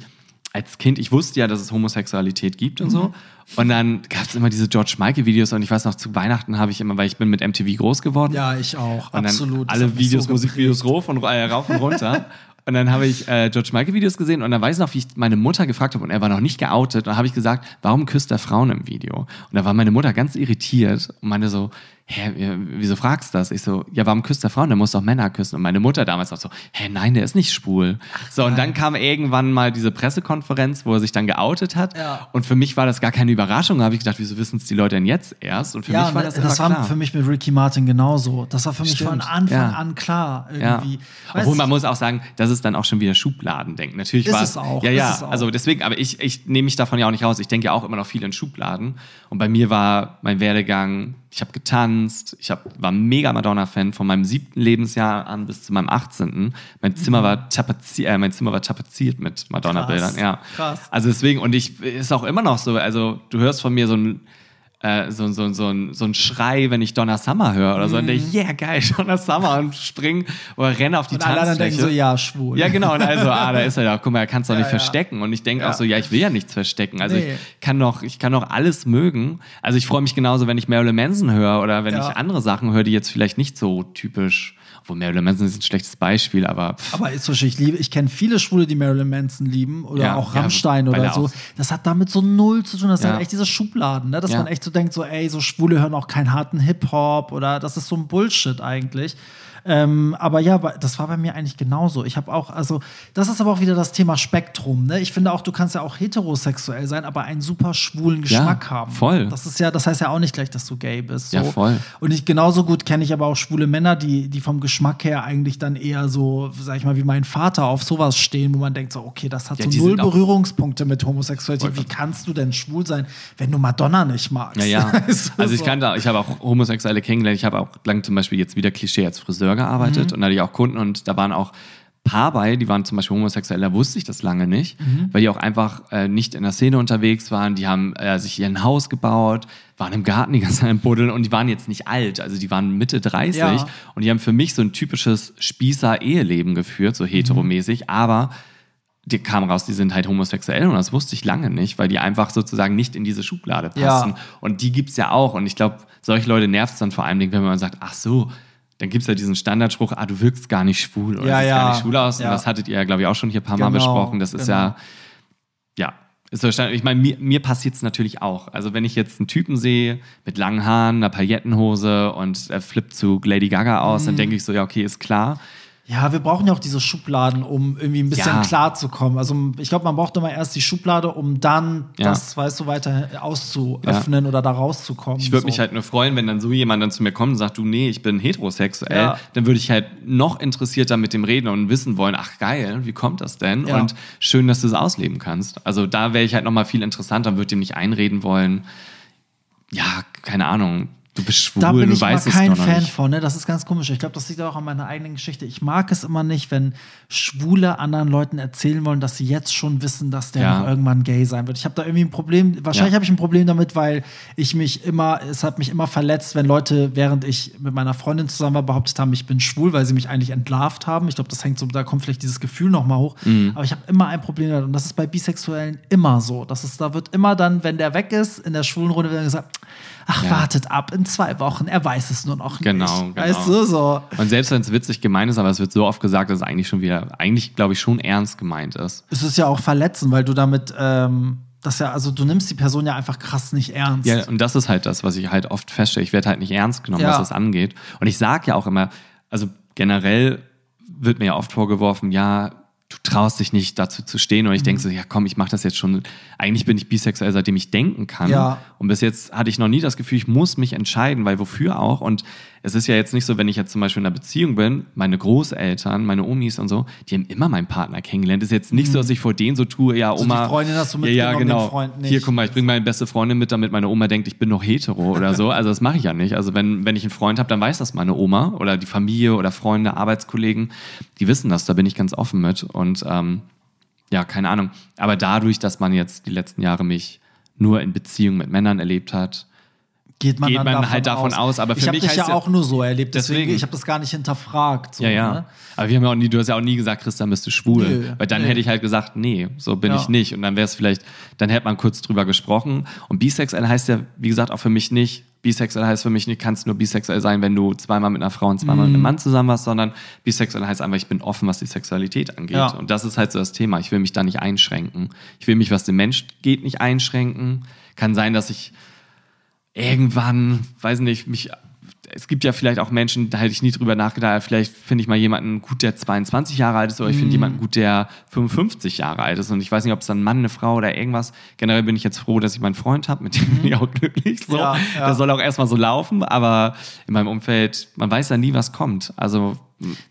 Als Kind, ich wusste ja, dass es Homosexualität gibt und Mhm. so. Und dann gab es immer diese George Michael-Videos und ich weiß noch, zu Weihnachten habe ich immer, weil ich bin mit MTV groß geworden. Ja, ich auch. Und Absolut. alle Videos, so Musikvideos rauf und, äh, rauf und runter. und dann habe ich äh, George Michael Videos gesehen und dann weiß ich noch, wie ich meine Mutter gefragt habe und er war noch nicht geoutet. Und dann habe ich gesagt, warum küsst er Frauen im Video? Und da war meine Mutter ganz irritiert und meinte so, hä, wieso fragst du das? Ich so, ja, warum küsst der Frauen? Der muss doch Männer küssen. Und meine Mutter damals auch so, hä, nein, der ist nicht schwul. So, und dann kam irgendwann mal diese Pressekonferenz, wo er sich dann geoutet hat. Ja. Und für mich war das gar keine Überraschung. Da habe ich gedacht, wieso wissen es die Leute denn jetzt erst? Und für ja, mich war das, das, war klar. für mich mit Ricky Martin genauso. Das war für mich Stimmt, von Anfang ja. an klar Ja. irgendwie. Weißt Obwohl man muss auch sagen, das ist dann auch schon wieder Schubladendenken. Natürlich Ist war es auch, Ja, ja. auch. Also deswegen, aber ich, ich nehme mich davon ja auch nicht raus. Ich denke ja auch immer noch viel in Schubladen. Und bei mir war mein Werdegang, ich habe getanzt, ich hab, war mega Madonna-Fan von meinem siebten Lebensjahr an bis zu meinem 18. Mein Zimmer war tapeziert, äh, mein Zimmer war tapeziert mit Madonna-Bildern. Krass, Ja. krass. Also deswegen, und ich ist auch immer noch so, also du hörst von mir so ein äh, so, so, so, ein, so ein Schrei, wenn ich Donna Summer höre oder so. Und denke, yeah, geil, Donna Summer und spring oder renne auf die Mhm. und alle anderen denken Tanzfläche. so, ja, schwul. Ja, genau. Und also, ah, da ist er ja. Guck mal, er kann es doch Ja, nicht ja. verstecken. Und ich denke Ja. auch so, ja, ich will ja nichts verstecken. Also Nee. ich kann doch, ich kann doch alles mögen. Also ich freue mich genauso, wenn ich Marilyn Manson höre oder wenn ich andere Sachen höre, die jetzt vielleicht nicht so typisch. Obwohl Marilyn Manson ist ein schlechtes Beispiel, aber pff, Aber ist schön, ich liebe, ich kenne viele Schwule, die Marilyn Manson lieben oder Ja, auch ja, Rammstein weil oder er so. Das hat damit so null zu tun. Das Ja. sind echt diese Schubladen, ne? dass Ja. man echt so denkt, so, ey, so Schwule hören auch keinen harten Hip-Hop oder das ist so ein Bullshit eigentlich. Ähm, aber ja, das war bei mir eigentlich genauso. Ich habe auch, also, das ist aber auch wieder das Thema Spektrum. Ne? Ich finde auch, du kannst ja auch heterosexuell sein, aber einen super schwulen Geschmack haben. voll. Das ist ja, das heißt ja auch nicht gleich, dass du gay bist. So. Ja, voll. Und ich genauso gut kenne ich aber auch schwule Männer, die, die vom Geschmack her eigentlich dann eher so, sag ich mal, wie mein Vater auf sowas stehen, wo man denkt so, okay, das hat Ja, so null Berührungspunkte mit Homosexualität. Wie kannst du denn schwul sein, wenn du Madonna nicht magst? Ja, ja. Also ich so. kannte, ich habe auch Homosexuelle kennengelernt. Ich habe auch lang zum Beispiel jetzt wieder Klischee als Friseur gearbeitet Mhm. und da hatte ich auch Kunden und da waren auch Paar bei, die waren zum Beispiel homosexuell, da wusste ich das lange nicht, Mhm. weil die auch einfach äh, nicht in der Szene unterwegs waren. Die haben äh, sich ihr ein Haus gebaut, waren im Garten die ganze Zeit im Buddeln und die waren jetzt nicht alt, also die waren Mitte 30 Ja. und die haben für mich so ein typisches Spießer-Eheleben geführt, so heteromäßig, aber die kam raus, die sind halt homosexuell und das wusste ich lange nicht, weil die einfach sozusagen nicht in diese Schublade passen. Ja. Und die gibt's ja auch. Und ich glaube, solche Leute nervt es dann vor allem, wenn man sagt, ach so, dann gibt's ja diesen Standardspruch, ah, du wirkst gar nicht schwul oder Ja, siehst ja. gar nicht schwul aus. Ja. Und das hattet ihr ja, glaube ich, auch schon hier ein paar Mal Genau, besprochen. Das ist genau. ja, ja, ist verstanden. Ich meine, mir, mir passiert es natürlich auch. Also wenn ich jetzt einen Typen sehe mit langen Haaren, einer Paillettenhose und er flippt zu Lady Gaga aus, Mhm. dann denke ich so, ja, okay, ist klar. Ja, wir brauchen ja auch diese Schubladen, um irgendwie ein bisschen Ja. klar zu kommen. Also ich glaube, man braucht immer erst die Schublade, um dann Ja. das, weißt du, weiter auszuöffnen oder da rauszukommen. Ich würde so. mich halt nur freuen, wenn dann so jemand dann zu mir kommt und sagt, du, nee, ich bin heterosexuell. Ja. Dann würde ich halt noch interessierter mit dem reden und wissen wollen, ach geil, wie kommt das denn? Ja. Und schön, dass du es ausleben kannst. Also da wäre ich halt noch mal viel interessanter und würde dem nicht einreden wollen, ja, keine Ahnung, du bist schwul, da bin du ich immer weißt es kein Fan nicht. von, ne? Das ist ganz komisch. Ich glaube, das liegt auch an meiner eigenen Geschichte. Ich mag es immer nicht, wenn Schwule anderen Leuten erzählen wollen, dass sie jetzt schon wissen, dass der Ja. noch irgendwann gay sein wird. Ich habe da irgendwie ein Problem. Wahrscheinlich Ja. habe ich ein Problem damit, weil ich mich immer, es hat mich immer verletzt, wenn Leute, während ich mit meiner Freundin zusammen war, behauptet haben, ich bin schwul, weil sie mich eigentlich entlarvt haben. Ich glaube, das hängt so, da kommt vielleicht dieses Gefühl noch mal hoch. Mhm. Aber ich habe immer ein Problem damit. Und das ist bei Bisexuellen immer so. Das ist, da wird immer dann, wenn der weg ist, in der schwulen Runde wird dann gesagt, ach, Ja. wartet ab, in zwei Wochen, er weiß es nur noch Genau, nicht. genau. Weißt du, so. Und selbst wenn es witzig gemeint ist, aber es wird so oft gesagt, dass es eigentlich schon wieder, eigentlich glaube ich schon ernst gemeint ist. Es ist ja auch verletzend, weil du damit, ähm, das ja, also du nimmst die Person ja einfach krass nicht ernst. Ja, und das ist halt das, was ich halt oft feststelle. Ich werde halt nicht ernst genommen, Ja. was das angeht. Und ich sage ja auch immer, also generell wird mir ja oft vorgeworfen, ja, du traust dich nicht dazu zu stehen. Und ich Mhm. denke so, ja komm, ich mache das jetzt schon. Eigentlich bin ich bisexuell, seitdem ich denken kann. Ja. Und bis jetzt hatte ich noch nie das Gefühl, ich muss mich entscheiden, weil wofür auch? Und es ist ja jetzt nicht so, wenn ich jetzt zum Beispiel in einer Beziehung bin, meine Großeltern, meine Omis und so, die haben immer meinen Partner kennengelernt. Es ist jetzt nicht so, dass ich vor denen so tue, ja, Mhm. die Oma. Freundin hast du ja, ja, mitgenommen, den genau. Freund nicht. Hier, guck mal, ich bringe meine beste Freundin mit, damit meine Oma denkt, ich bin noch hetero oder so. Also das mache ich ja nicht. Also wenn, wenn ich einen Freund habe, dann weiß das meine Oma oder die Familie oder Freunde, Arbeitskollegen, die wissen das, da bin ich ganz offen mit. Und ähm, ja, keine Ahnung. Aber dadurch, dass man jetzt die letzten Jahre mich nur in Beziehungen mit Männern erlebt hat, geht man, geht man davon halt davon aus, aber ich für habe mich dich heißt ja auch nur so erlebt, deswegen, Deswegen. ich habe das gar nicht hinterfragt. So, ja, ja. Ne? Aber wir haben ja auch nie, du hast ja auch nie gesagt, Christian, bist du schwul. Nö, Weil dann nö. hätte ich halt gesagt, nee, so bin Ja. ich nicht. Und dann wäre es vielleicht, dann hätte man kurz drüber gesprochen. Und bisexuell heißt ja, wie gesagt, auch für mich nicht, bisexuell heißt für mich nicht, kannst nur bisexuell sein, wenn du zweimal mit einer Frau und zweimal Mhm. mit einem Mann zusammen warst, sondern bisexuell heißt einfach, ich bin offen, was die Sexualität angeht. Ja. Und das ist halt so das Thema. Ich will mich da nicht einschränken. Ich will mich, was den Mensch geht, nicht einschränken. Kann sein, dass ich irgendwann, weiß nicht, mich es gibt ja vielleicht auch Menschen, da hätte ich nie drüber nachgedacht, vielleicht finde ich mal jemanden gut, der 22 Jahre alt ist, oder ich Mhm. finde jemanden gut, der 55 Jahre alt ist. Und ich weiß nicht, ob es dann ein Mann, eine Frau oder irgendwas. Generell bin ich jetzt froh, dass ich meinen Freund habe, mit dem bin ich auch glücklich. So. Mhm. Ja, ja. Das soll auch erstmal so laufen, aber in meinem Umfeld, man weiß ja nie, was kommt. Also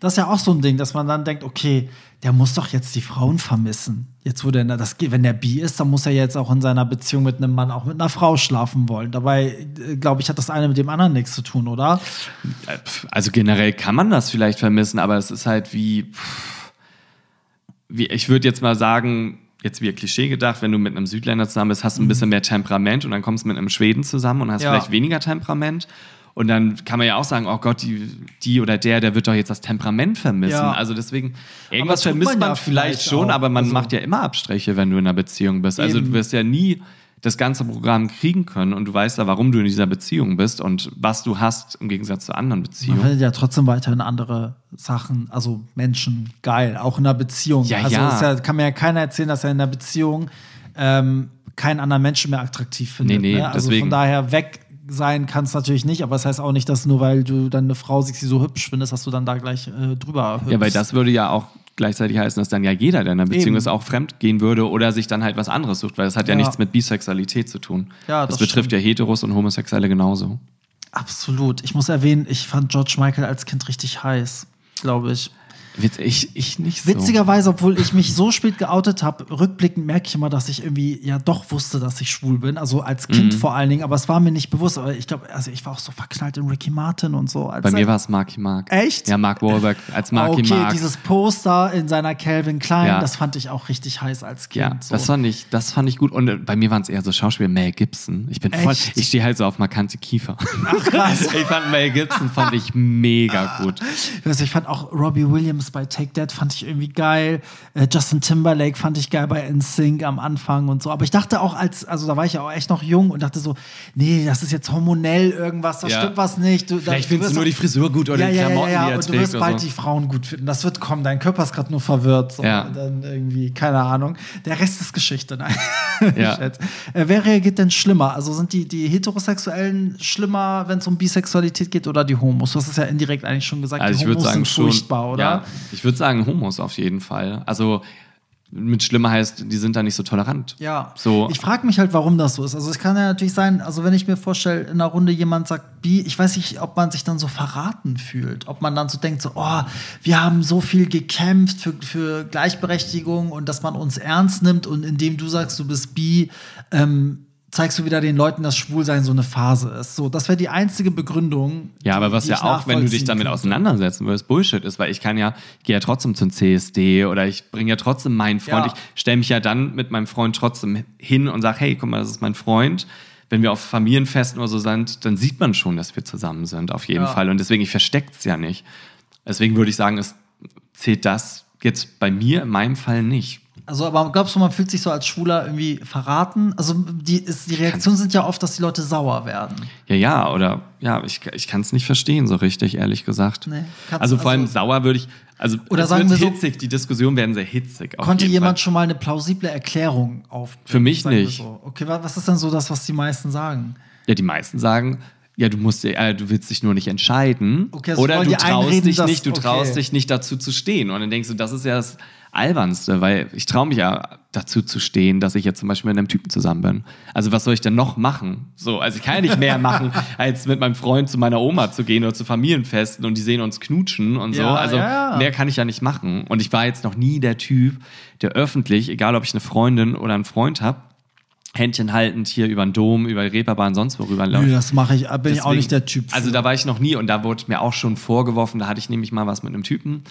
Das ist ja auch so ein Ding, dass man dann denkt, okay, der muss doch jetzt die Frauen vermissen. Jetzt, wo der, das, wenn der bi ist, dann muss er jetzt auch in seiner Beziehung mit einem Mann auch mit einer Frau schlafen wollen. Dabei, äh, glaube ich, hat das eine mit dem anderen nichts zu tun, oder? Also generell kann man das vielleicht vermissen, aber es ist halt wie, wie ich würde jetzt mal sagen, jetzt wie Klischee gedacht, wenn du mit einem Südländer zusammen bist, hast du ein bisschen mehr Temperament und dann kommst du mit einem Schweden zusammen und hast Ja. vielleicht weniger Temperament. Und dann kann man ja auch sagen, oh Gott, die, die oder der, der wird doch jetzt das Temperament vermissen. Ja. Also deswegen, irgendwas vermisst man man, ja vielleicht schon, auch. aber man Also- macht ja immer Abstriche, wenn du in einer Beziehung bist. Also Eben. du wirst ja nie das ganze Programm kriegen können und du weißt ja, warum du in dieser Beziehung bist und was du hast im Gegensatz zu anderen Man Beziehungen. findet ja trotzdem weiterhin andere Sachen, also Menschen geil, auch in einer Beziehung. Ja, also ja. Ja, kann mir ja keiner erzählen, dass er in einer Beziehung ähm, keinen anderen Menschen mehr attraktiv findet. Nee, nee, ne? Also deswegen. von daher weg sein kann es natürlich nicht, aber das heißt auch nicht, dass nur weil du dann eine Frau siehst, die so hübsch findest, dass du dann da gleich äh, drüber hüpfst. Ja, weil das würde ja auch gleichzeitig heißen, dass dann ja jeder, der in einer Beziehung Eben. ist, auch fremd gehen würde oder sich dann halt was anderes sucht, weil das hat ja, Ja. nichts mit Bisexualität zu tun. Ja, das, das betrifft stimmt. ja Heteros und Homosexuelle genauso. Absolut. Ich muss erwähnen, ich fand George Michael als Kind richtig heiß, glaube ich. Ich, ich nicht so. Witzigerweise, obwohl ich mich so spät geoutet habe, rückblickend merke ich immer, dass ich irgendwie ja doch wusste, dass ich schwul bin. Also als Mhm. Kind vor allen Dingen, aber es war mir nicht bewusst. Aber ich glaube, also ich war auch so verknallt in Ricky Martin und so. Bei mir war es Marky Mark. Echt? Ja, Mark Wahlberg als Marky okay, Mark. dieses Poster in seiner Calvin Klein, Ja. das fand ich auch richtig heiß als Kind. ja, so. das fand ich, das fand ich gut. Und äh, bei mir waren es eher so Schauspieler, Mel Gibson. Ich bin voll, Echt? ich stehe halt so auf markante Kiefer. Ach, krass. ich fand Mel Gibson fand ich mega gut. Also ich fand auch Robbie Williams bei Take That fand ich irgendwie geil. Äh, Justin Timberlake fand ich geil bei NSYNC am Anfang und so. Aber ich dachte auch als, also da war ich ja auch echt noch jung und dachte so, nee, das ist jetzt hormonell irgendwas, da Ja. stimmt was nicht. Du, da- Vielleicht findest wirst du nur die Frisur gut oder ja, die ja, Klamotten, ja, ja, er und du wirst bald so. die Frauen gut finden. Das wird kommen. Dein Körper ist gerade nur verwirrt. So. Ja. Und dann irgendwie, keine Ahnung. Der Rest ist Geschichte. Nein. Ja. Äh, wer reagiert denn schlimmer? Also sind die, die Heterosexuellen schlimmer, wenn es um Bisexualität geht oder die Homos? Du hast es ja indirekt eigentlich schon gesagt. Also die ich würde Homos sagen sind schon, furchtbar, oder? Ja, ich würde sagen Homos auf jeden Fall. Also mit schlimmer heißt, die sind da nicht so tolerant. Ja, So. ich frage mich halt, warum das so ist. Also es kann ja natürlich sein, also wenn ich mir vorstelle, in einer Runde jemand sagt bi, ich weiß nicht, ob man sich dann so verraten fühlt, ob man dann so denkt, so, oh, wir haben so viel gekämpft für, für Gleichberechtigung und dass man uns ernst nimmt und indem du sagst, du bist bi, ähm, zeigst du wieder den Leuten, dass Schwulsein so eine Phase ist. So, das wäre die einzige Begründung. Ja, aber was ja auch, wenn du dich damit auseinandersetzen würdest, Bullshit ist, weil ich kann ja, gehe ja trotzdem zum CSD oder ich bringe ja trotzdem meinen Freund. Ja. Ich stelle mich ja dann mit meinem Freund trotzdem hin und sage, hey, guck mal, das ist mein Freund. Wenn wir auf Familienfesten oder so sind, dann sieht man schon, dass wir zusammen sind, auf jeden Ja. Fall. Und deswegen, ich verstecke es ja nicht. Deswegen würde ich sagen, es zählt das jetzt bei mir in meinem Fall nicht. Also, aber glaubst du, man fühlt sich so als Schwuler irgendwie verraten? Also, die, ist, die Reaktionen sind ja oft, dass die Leute sauer werden. Ja, ja, oder ja, ich, ich kann es nicht verstehen, so richtig, ehrlich gesagt. Nee, also vor allem also- sauer würde ich, also Oder sagen wir so- hitzig, die Diskussionen werden sehr hitzig. Konnte jemand Fall. schon mal eine plausible Erklärung auf? Für mich nicht. So. Okay, wa- was ist denn so das, was die meisten sagen? Ja, die meisten sagen, ja, du musst, äh, du willst dich nur nicht entscheiden. Okay, also oder du traust einreden, dich dass- nicht, du okay. traust dich nicht dazu zu stehen. Und dann denkst du, das ist ja das Albernste, weil ich traue mich ja dazu zu stehen, dass ich jetzt zum Beispiel mit einem Typen zusammen bin. Also was soll ich denn noch machen? So, also ich kann ja nicht mehr machen, als mit meinem Freund zu meiner Oma zu gehen oder zu Familienfesten und die sehen uns knutschen und so. Ja, Also ja. mehr kann ich ja nicht machen. Und ich war jetzt noch nie der Typ, der öffentlich, egal ob ich eine Freundin oder einen Freund habe, Händchen haltend hier über den Dom, über die Reeperbahn, sonst wo rüberläuft. Nö, das mache ich, bin ich auch Deswegen- nicht der Typ. für. Also da war ich noch nie und da wurde mir auch schon vorgeworfen, da hatte ich nämlich mal was mit einem Typen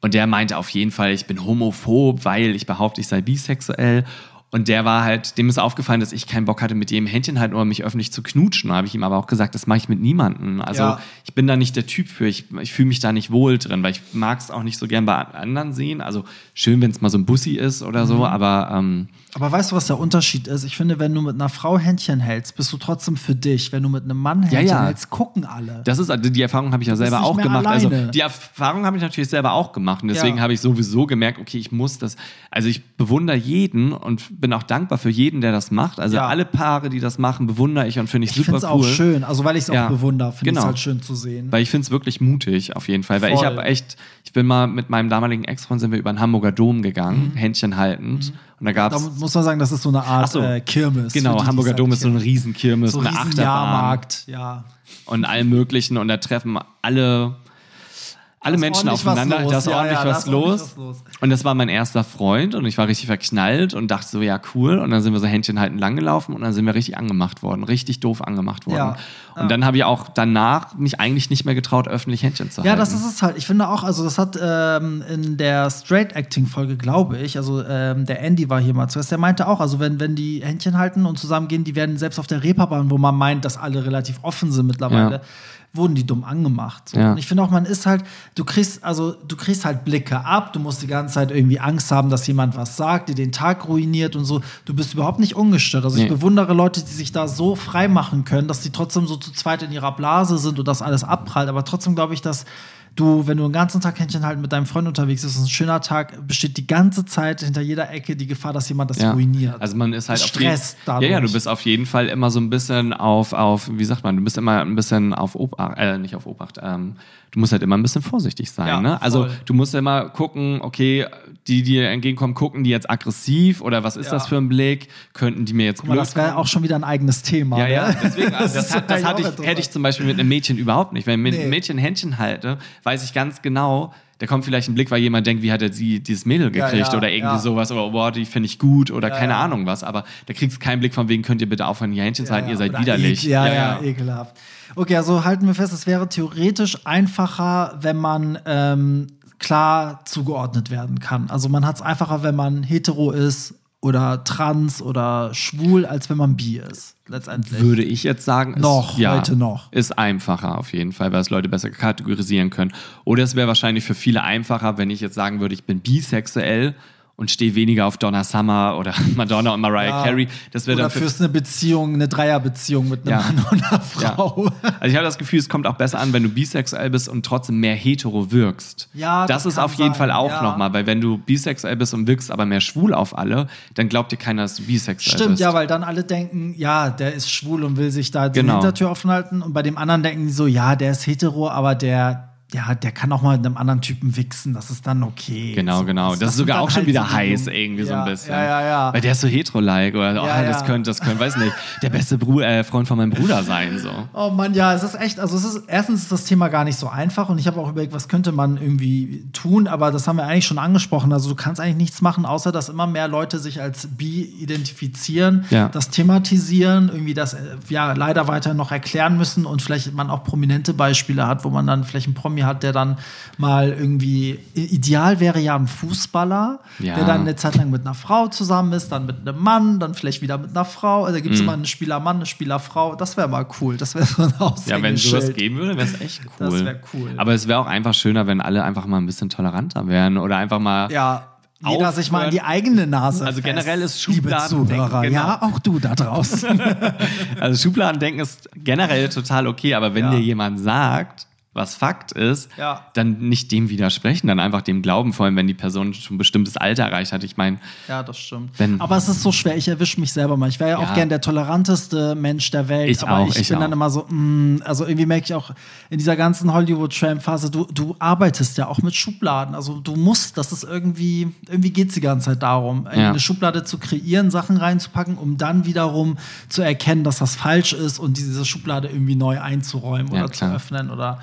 und der meinte auf jeden Fall, ich bin homophob, weil ich behaupte, ich sei bisexuell. Und der war halt, dem ist aufgefallen, dass ich keinen Bock hatte, mit jedem Händchen halt oder mich öffentlich zu knutschen. Da habe ich ihm aber auch gesagt, das mache ich mit niemandem. Also Ja. ich bin da nicht der Typ für. Ich, ich fühle mich da nicht wohl drin, weil ich mag es auch nicht so gern bei anderen sehen. Also schön, wenn es mal so ein Bussi ist oder so, aber ähm, aber weißt du, was der Unterschied ist? Ich finde, wenn du mit einer Frau Händchen hältst, bist du trotzdem für dich. Wenn du mit einem Mann Händchen ja. hältst, gucken alle. Das ist also die Erfahrung habe ich ja selber auch gemacht. Also alleine. die Erfahrung habe ich natürlich selber auch gemacht und deswegen Ja. habe ich sowieso gemerkt, okay, ich muss das. Also ich bewundere jeden und bin auch dankbar für jeden, der das macht. Also Ja. alle Paare, die das machen, bewundere ich und finde ich, Ich finde super es cool. auch schön, also weil ich es auch Ja, bewundere, finde ich genau. es halt schön zu sehen. Weil ich finde es wirklich mutig, auf jeden Fall. Weil ich Voll. habe echt, ich bin mal mit meinem damaligen Ex-Freund sind wir über den Hamburger Dom gegangen, Händchen haltend. Und da gab da muss man sagen, das ist so eine Art so. äh, Kirmes. genau, die, Hamburger Dom ist so ein. Riesenkirmes, so eine riesen Achterbahn Jahrmarkt, ja. und allem möglichen. Und da treffen alle, alle Menschen aufeinander. Da ist Ja, ordentlich ja, was ordentlich los. was los. Und das war mein erster Freund und ich war richtig verknallt und dachte so, ja, cool. Und dann sind wir so Händchen halten lang gelaufen und dann sind wir richtig angemacht worden, richtig doof angemacht worden. Ja. Und dann habe ich auch danach mich eigentlich nicht mehr getraut, öffentlich Händchen zu Ja, halten. das ist es halt. Ich finde auch, also das hat ähm, in der Straight Acting Folge, glaube ich, also ähm, der Andy war hier mal zuerst, der meinte auch, also wenn, wenn die Händchen halten und zusammengehen, die werden selbst auf der Reeperbahn, wo man meint, dass alle relativ offen sind mittlerweile, Ja. Wurden die dumm angemacht. So. Ja. Und ich finde auch, man ist halt, du kriegst, also du kriegst halt Blicke ab, du musst die ganze Zeit irgendwie Angst haben, dass jemand was sagt, dir den Tag ruiniert und so. Du bist überhaupt nicht ungestört. Also ich Nee. bewundere Leute, die sich da so frei machen können, dass die trotzdem so zu zweit in ihrer Blase sind und das alles abprallt. Aber trotzdem glaube ich, dass du, wenn du den ganzen Tag Händchen halten mit deinem Freund unterwegs bist, ist ein schöner Tag, besteht die ganze Zeit hinter jeder Ecke die Gefahr, dass jemand das Ja. ruiniert. Also man ist halt auf Stress jeden, dadurch. Ja, ja, du bist auf jeden Fall immer so ein bisschen auf, auf wie sagt man, du bist immer ein bisschen auf Obacht, äh, nicht auf Obacht, ähm, du musst halt immer ein bisschen vorsichtig sein. Ja, ne? Also du musst immer gucken, okay, die, die dir entgegenkommen, gucken die jetzt aggressiv oder was ist Ja. das für ein Blick? Könnten die mir jetzt Guck mal, das wäre auch schon wieder ein eigenes Thema. ja, ne? ja, deswegen, also das, ist das eigentlich hatte ich, hätte ich zum Beispiel mit einem Mädchen überhaupt nicht. Wenn ich mit Nee. einem Mädchen Händchen halte, weiß ich ganz genau, da kommt vielleicht ein Blick, weil jemand denkt, wie hat er sie, dieses Mädel Ja, gekriegt ja, oder irgendwie ja. sowas oder boah, die finde ich gut oder Ja, keine ja. Ahnung was. Aber da kriegst du keinen Blick von wegen, könnt ihr bitte aufhören, hier Händchen zu halten, ihr seid oder widerlich. Ekel, ja, ja, ekelhaft. Okay, also halten wir fest, es wäre theoretisch einfacher, wenn man ähm, klar zugeordnet werden kann. Also man hat es einfacher, wenn man hetero ist oder trans oder schwul, als wenn man bi ist. Letztendlich. Würde ich jetzt sagen, ist, Noch, ja, heute noch. Ist einfacher auf jeden Fall, weil es Leute besser kategorisieren können. Oder es wäre wahrscheinlich für viele einfacher, wenn ich jetzt sagen würde, ich bin bisexuell und stehe weniger auf Donna Summer oder Madonna und Mariah Ja. Carey. Das wäre oder dann für führst eine Beziehung, eine Dreierbeziehung mit einem Ja. Mann und einer Ja. Frau. Also ich habe das Gefühl, es kommt auch besser an, wenn du bisexuell bist und trotzdem mehr hetero wirkst. Ja, das, das ist auf jeden sein, Fall auch ja. nochmal, weil wenn du bisexuell bist und wirkst aber mehr schwul auf alle, dann glaubt dir keiner, dass du bisexuell Stimmt, bist. ja, weil dann alle denken, ja, der ist schwul und will sich da die Genau. Hintertür offen halten. Und bei dem anderen denken die so, ja, der ist hetero, aber der, ja, der kann auch mal mit einem anderen Typen wichsen. Das ist dann okay. Genau, So, genau. Das, ist sind sogar auch schon halt wieder so heiß irgendwie so ja, ein bisschen. Ja, ja, ja. Weil der ist so hetero-like oder oh, Ja, das ja. könnte, das könnte, weiß nicht, der beste Bru äh, Freund von meinem Bruder sein. So. Oh Mann, ja, es ist echt, also es ist, erstens ist das Thema gar nicht so einfach und ich habe auch überlegt, was könnte man irgendwie tun, aber das haben wir eigentlich schon angesprochen. Also du kannst eigentlich nichts machen, außer dass immer mehr Leute sich als bi identifizieren, Ja. das thematisieren, irgendwie das äh, ja leider weiter noch erklären müssen und vielleicht man auch prominente Beispiele hat, wo man dann vielleicht einen Promi hat, der dann mal irgendwie ideal wäre ja ein Fußballer, Ja. der dann eine Zeit lang mit einer Frau zusammen ist, dann mit einem Mann, dann vielleicht wieder mit einer Frau. Also da gibt es immer einen Spieler-Mann, eine Spielerfrau. Das wäre mal cool. Das wäre so ein Ja, wenn sowas Aushängeschild. geben würde, wäre es echt cool. Das wär cool. Aber es wäre auch einfach schöner, wenn alle einfach mal ein bisschen toleranter wären oder einfach mal. Ja, jeder sich mal an die eigene Nase. Also fest. generell ist Schubladendenken, genau. ja, auch du da draußen. Also Schubladendenken ist generell total okay, aber wenn Ja. dir jemand sagt, was Fakt ist, Ja. dann nicht dem widersprechen, dann einfach dem glauben, vor allem wenn die Person schon ein bestimmtes Alter erreicht hat. Ich meine, ja, das stimmt. Wenn- aber es ist so schwer. Ich erwische mich selber mal. Ich wäre ja, auch Ja. gern der toleranteste Mensch der Welt. Ich aber auch, ich, ich bin dann auch. immer so, mm, also irgendwie merke ich auch in dieser ganzen Hollywood-Tramp-Phase, du, du arbeitest ja auch mit Schubladen. Also du musst, das ist irgendwie, irgendwie geht es die ganze Zeit darum, Ja. eine Schublade zu kreieren, Sachen reinzupacken, um dann wiederum zu erkennen, dass das falsch ist und diese Schublade irgendwie neu einzuräumen Ja, oder zu öffnen oder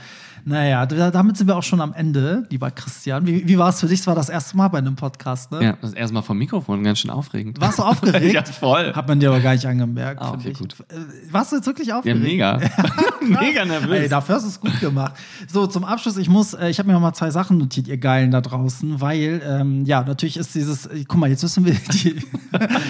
naja, da- damit sind wir auch schon am Ende, lieber Christian. Wie, wie war es für dich? Es war das erste Mal bei einem Podcast, ne? ja, das ist erstmal vom Mikrofon ganz schön aufregend. Warst du aufgeregt? ja, voll. Hat man dir aber gar nicht angemerkt. Ah, okay, gut. Äh, Warst du jetzt wirklich Ja, aufgeregt? mega. mega nervös. Ey, dafür hast du es gut gemacht. So, zum Abschluss, ich muss, äh, ich habe mir noch mal zwei Sachen notiert, ihr Geilen da draußen, weil, ähm, ja, natürlich ist dieses, äh, guck mal, jetzt müssen wir die,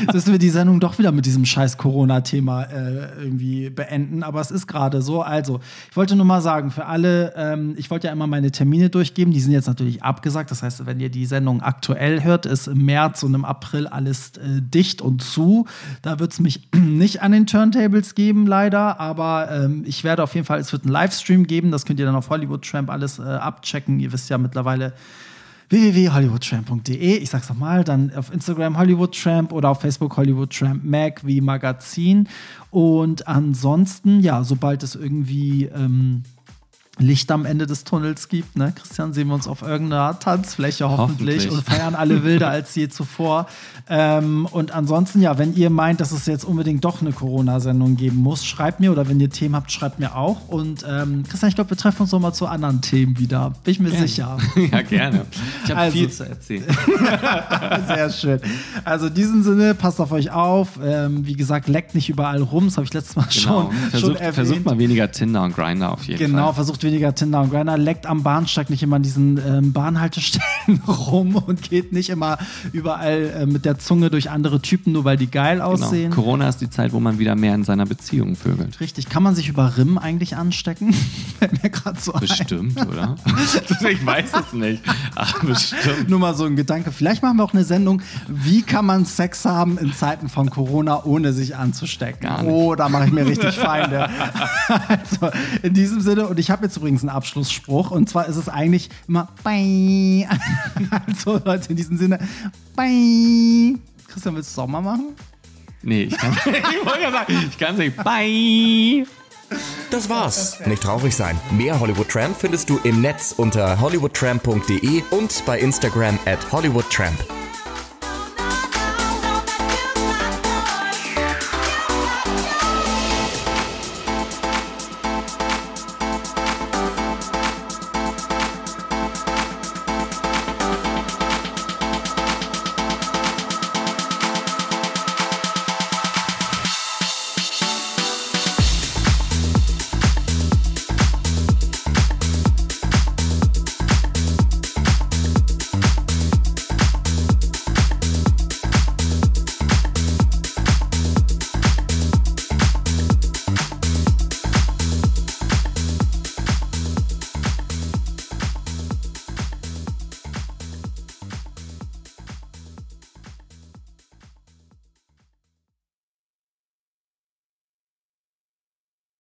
jetzt müssen wir die Sendung doch wieder mit diesem scheiß Corona-Thema äh, irgendwie beenden, aber es ist gerade so. Also, ich wollte nur mal sagen, für alle, ähm, ich wollte ja immer meine Termine durchgeben, die sind jetzt natürlich abgesagt. Das heißt, wenn ihr die Sendung aktuell hört, ist im März und im April alles äh, dicht und zu. Da wird es mich nicht an den Turntables geben, leider, aber ähm, ich werde auf jeden Fall, es wird einen Livestream geben, das könnt ihr dann auf Hollywood Tramp alles äh, abchecken. Ihr wisst ja mittlerweile, www.hollywoodtramp.de. Ich sag's nochmal, dann auf Instagram Hollywoodtramp oder auf Facebook Hollywoodtramp Mag wie Magazin. Und ansonsten, ja, sobald es irgendwie ähm, Licht am Ende des Tunnels gibt. Ne? Christian, sehen wir uns auf irgendeiner Tanzfläche hoffentlich, Hoffentlich. und feiern alle wilder als je zuvor. Ähm, und ansonsten, ja, wenn ihr meint, dass es jetzt unbedingt doch eine Corona-Sendung geben muss, schreibt mir oder wenn ihr Themen habt, schreibt mir auch. Und ähm, Christian, ich glaube, wir treffen uns noch mal zu anderen Themen wieder. Bin ich mir sicher. Ja, gerne. Ich habe Also- viel zu erzählen. Sehr schön. Also in diesem Sinne, passt auf euch auf. Ähm, wie gesagt, leckt nicht überall rum. Das habe ich letztes Mal Genau. schon, schon Versucht, erwähnt. versucht mal weniger Tinder und Grinder auf jeden Genau, Fall. versucht weniger Tinder und Grinder, leckt am Bahnsteig nicht immer an diesen ähm, Bahnhaltestellen rum und geht nicht immer überall äh, mit der Zunge durch andere Typen, nur weil die geil Genau. aussehen. Corona ist die Zeit, wo man wieder mehr in seiner Beziehung vögelt. Richtig. Kann man sich über Rim eigentlich anstecken? Mir gerade so ein. Bestimmt, oder? ich weiß es nicht. Ach, bestimmt. Nur mal so ein Gedanke. Vielleicht machen wir auch eine Sendung, wie kann man Sex haben in Zeiten von Corona, ohne sich anzustecken? Oh, da mache ich mir richtig Feinde. also, in diesem Sinne, und ich habe jetzt übrigens einen Abschlussspruch, und zwar ist es eigentlich immer Bye. Also, Leute, in diesem Sinne, Bye. Christian, willst du es auch mal machen? Nee, ich kann ich wollte ja sagen, ich kann nicht. Bye. Das war's. Nicht traurig sein. Mehr Hollywood Tramp findest du im Netz unter hollywoodtramp.de und bei Instagram at hollywoodtramp.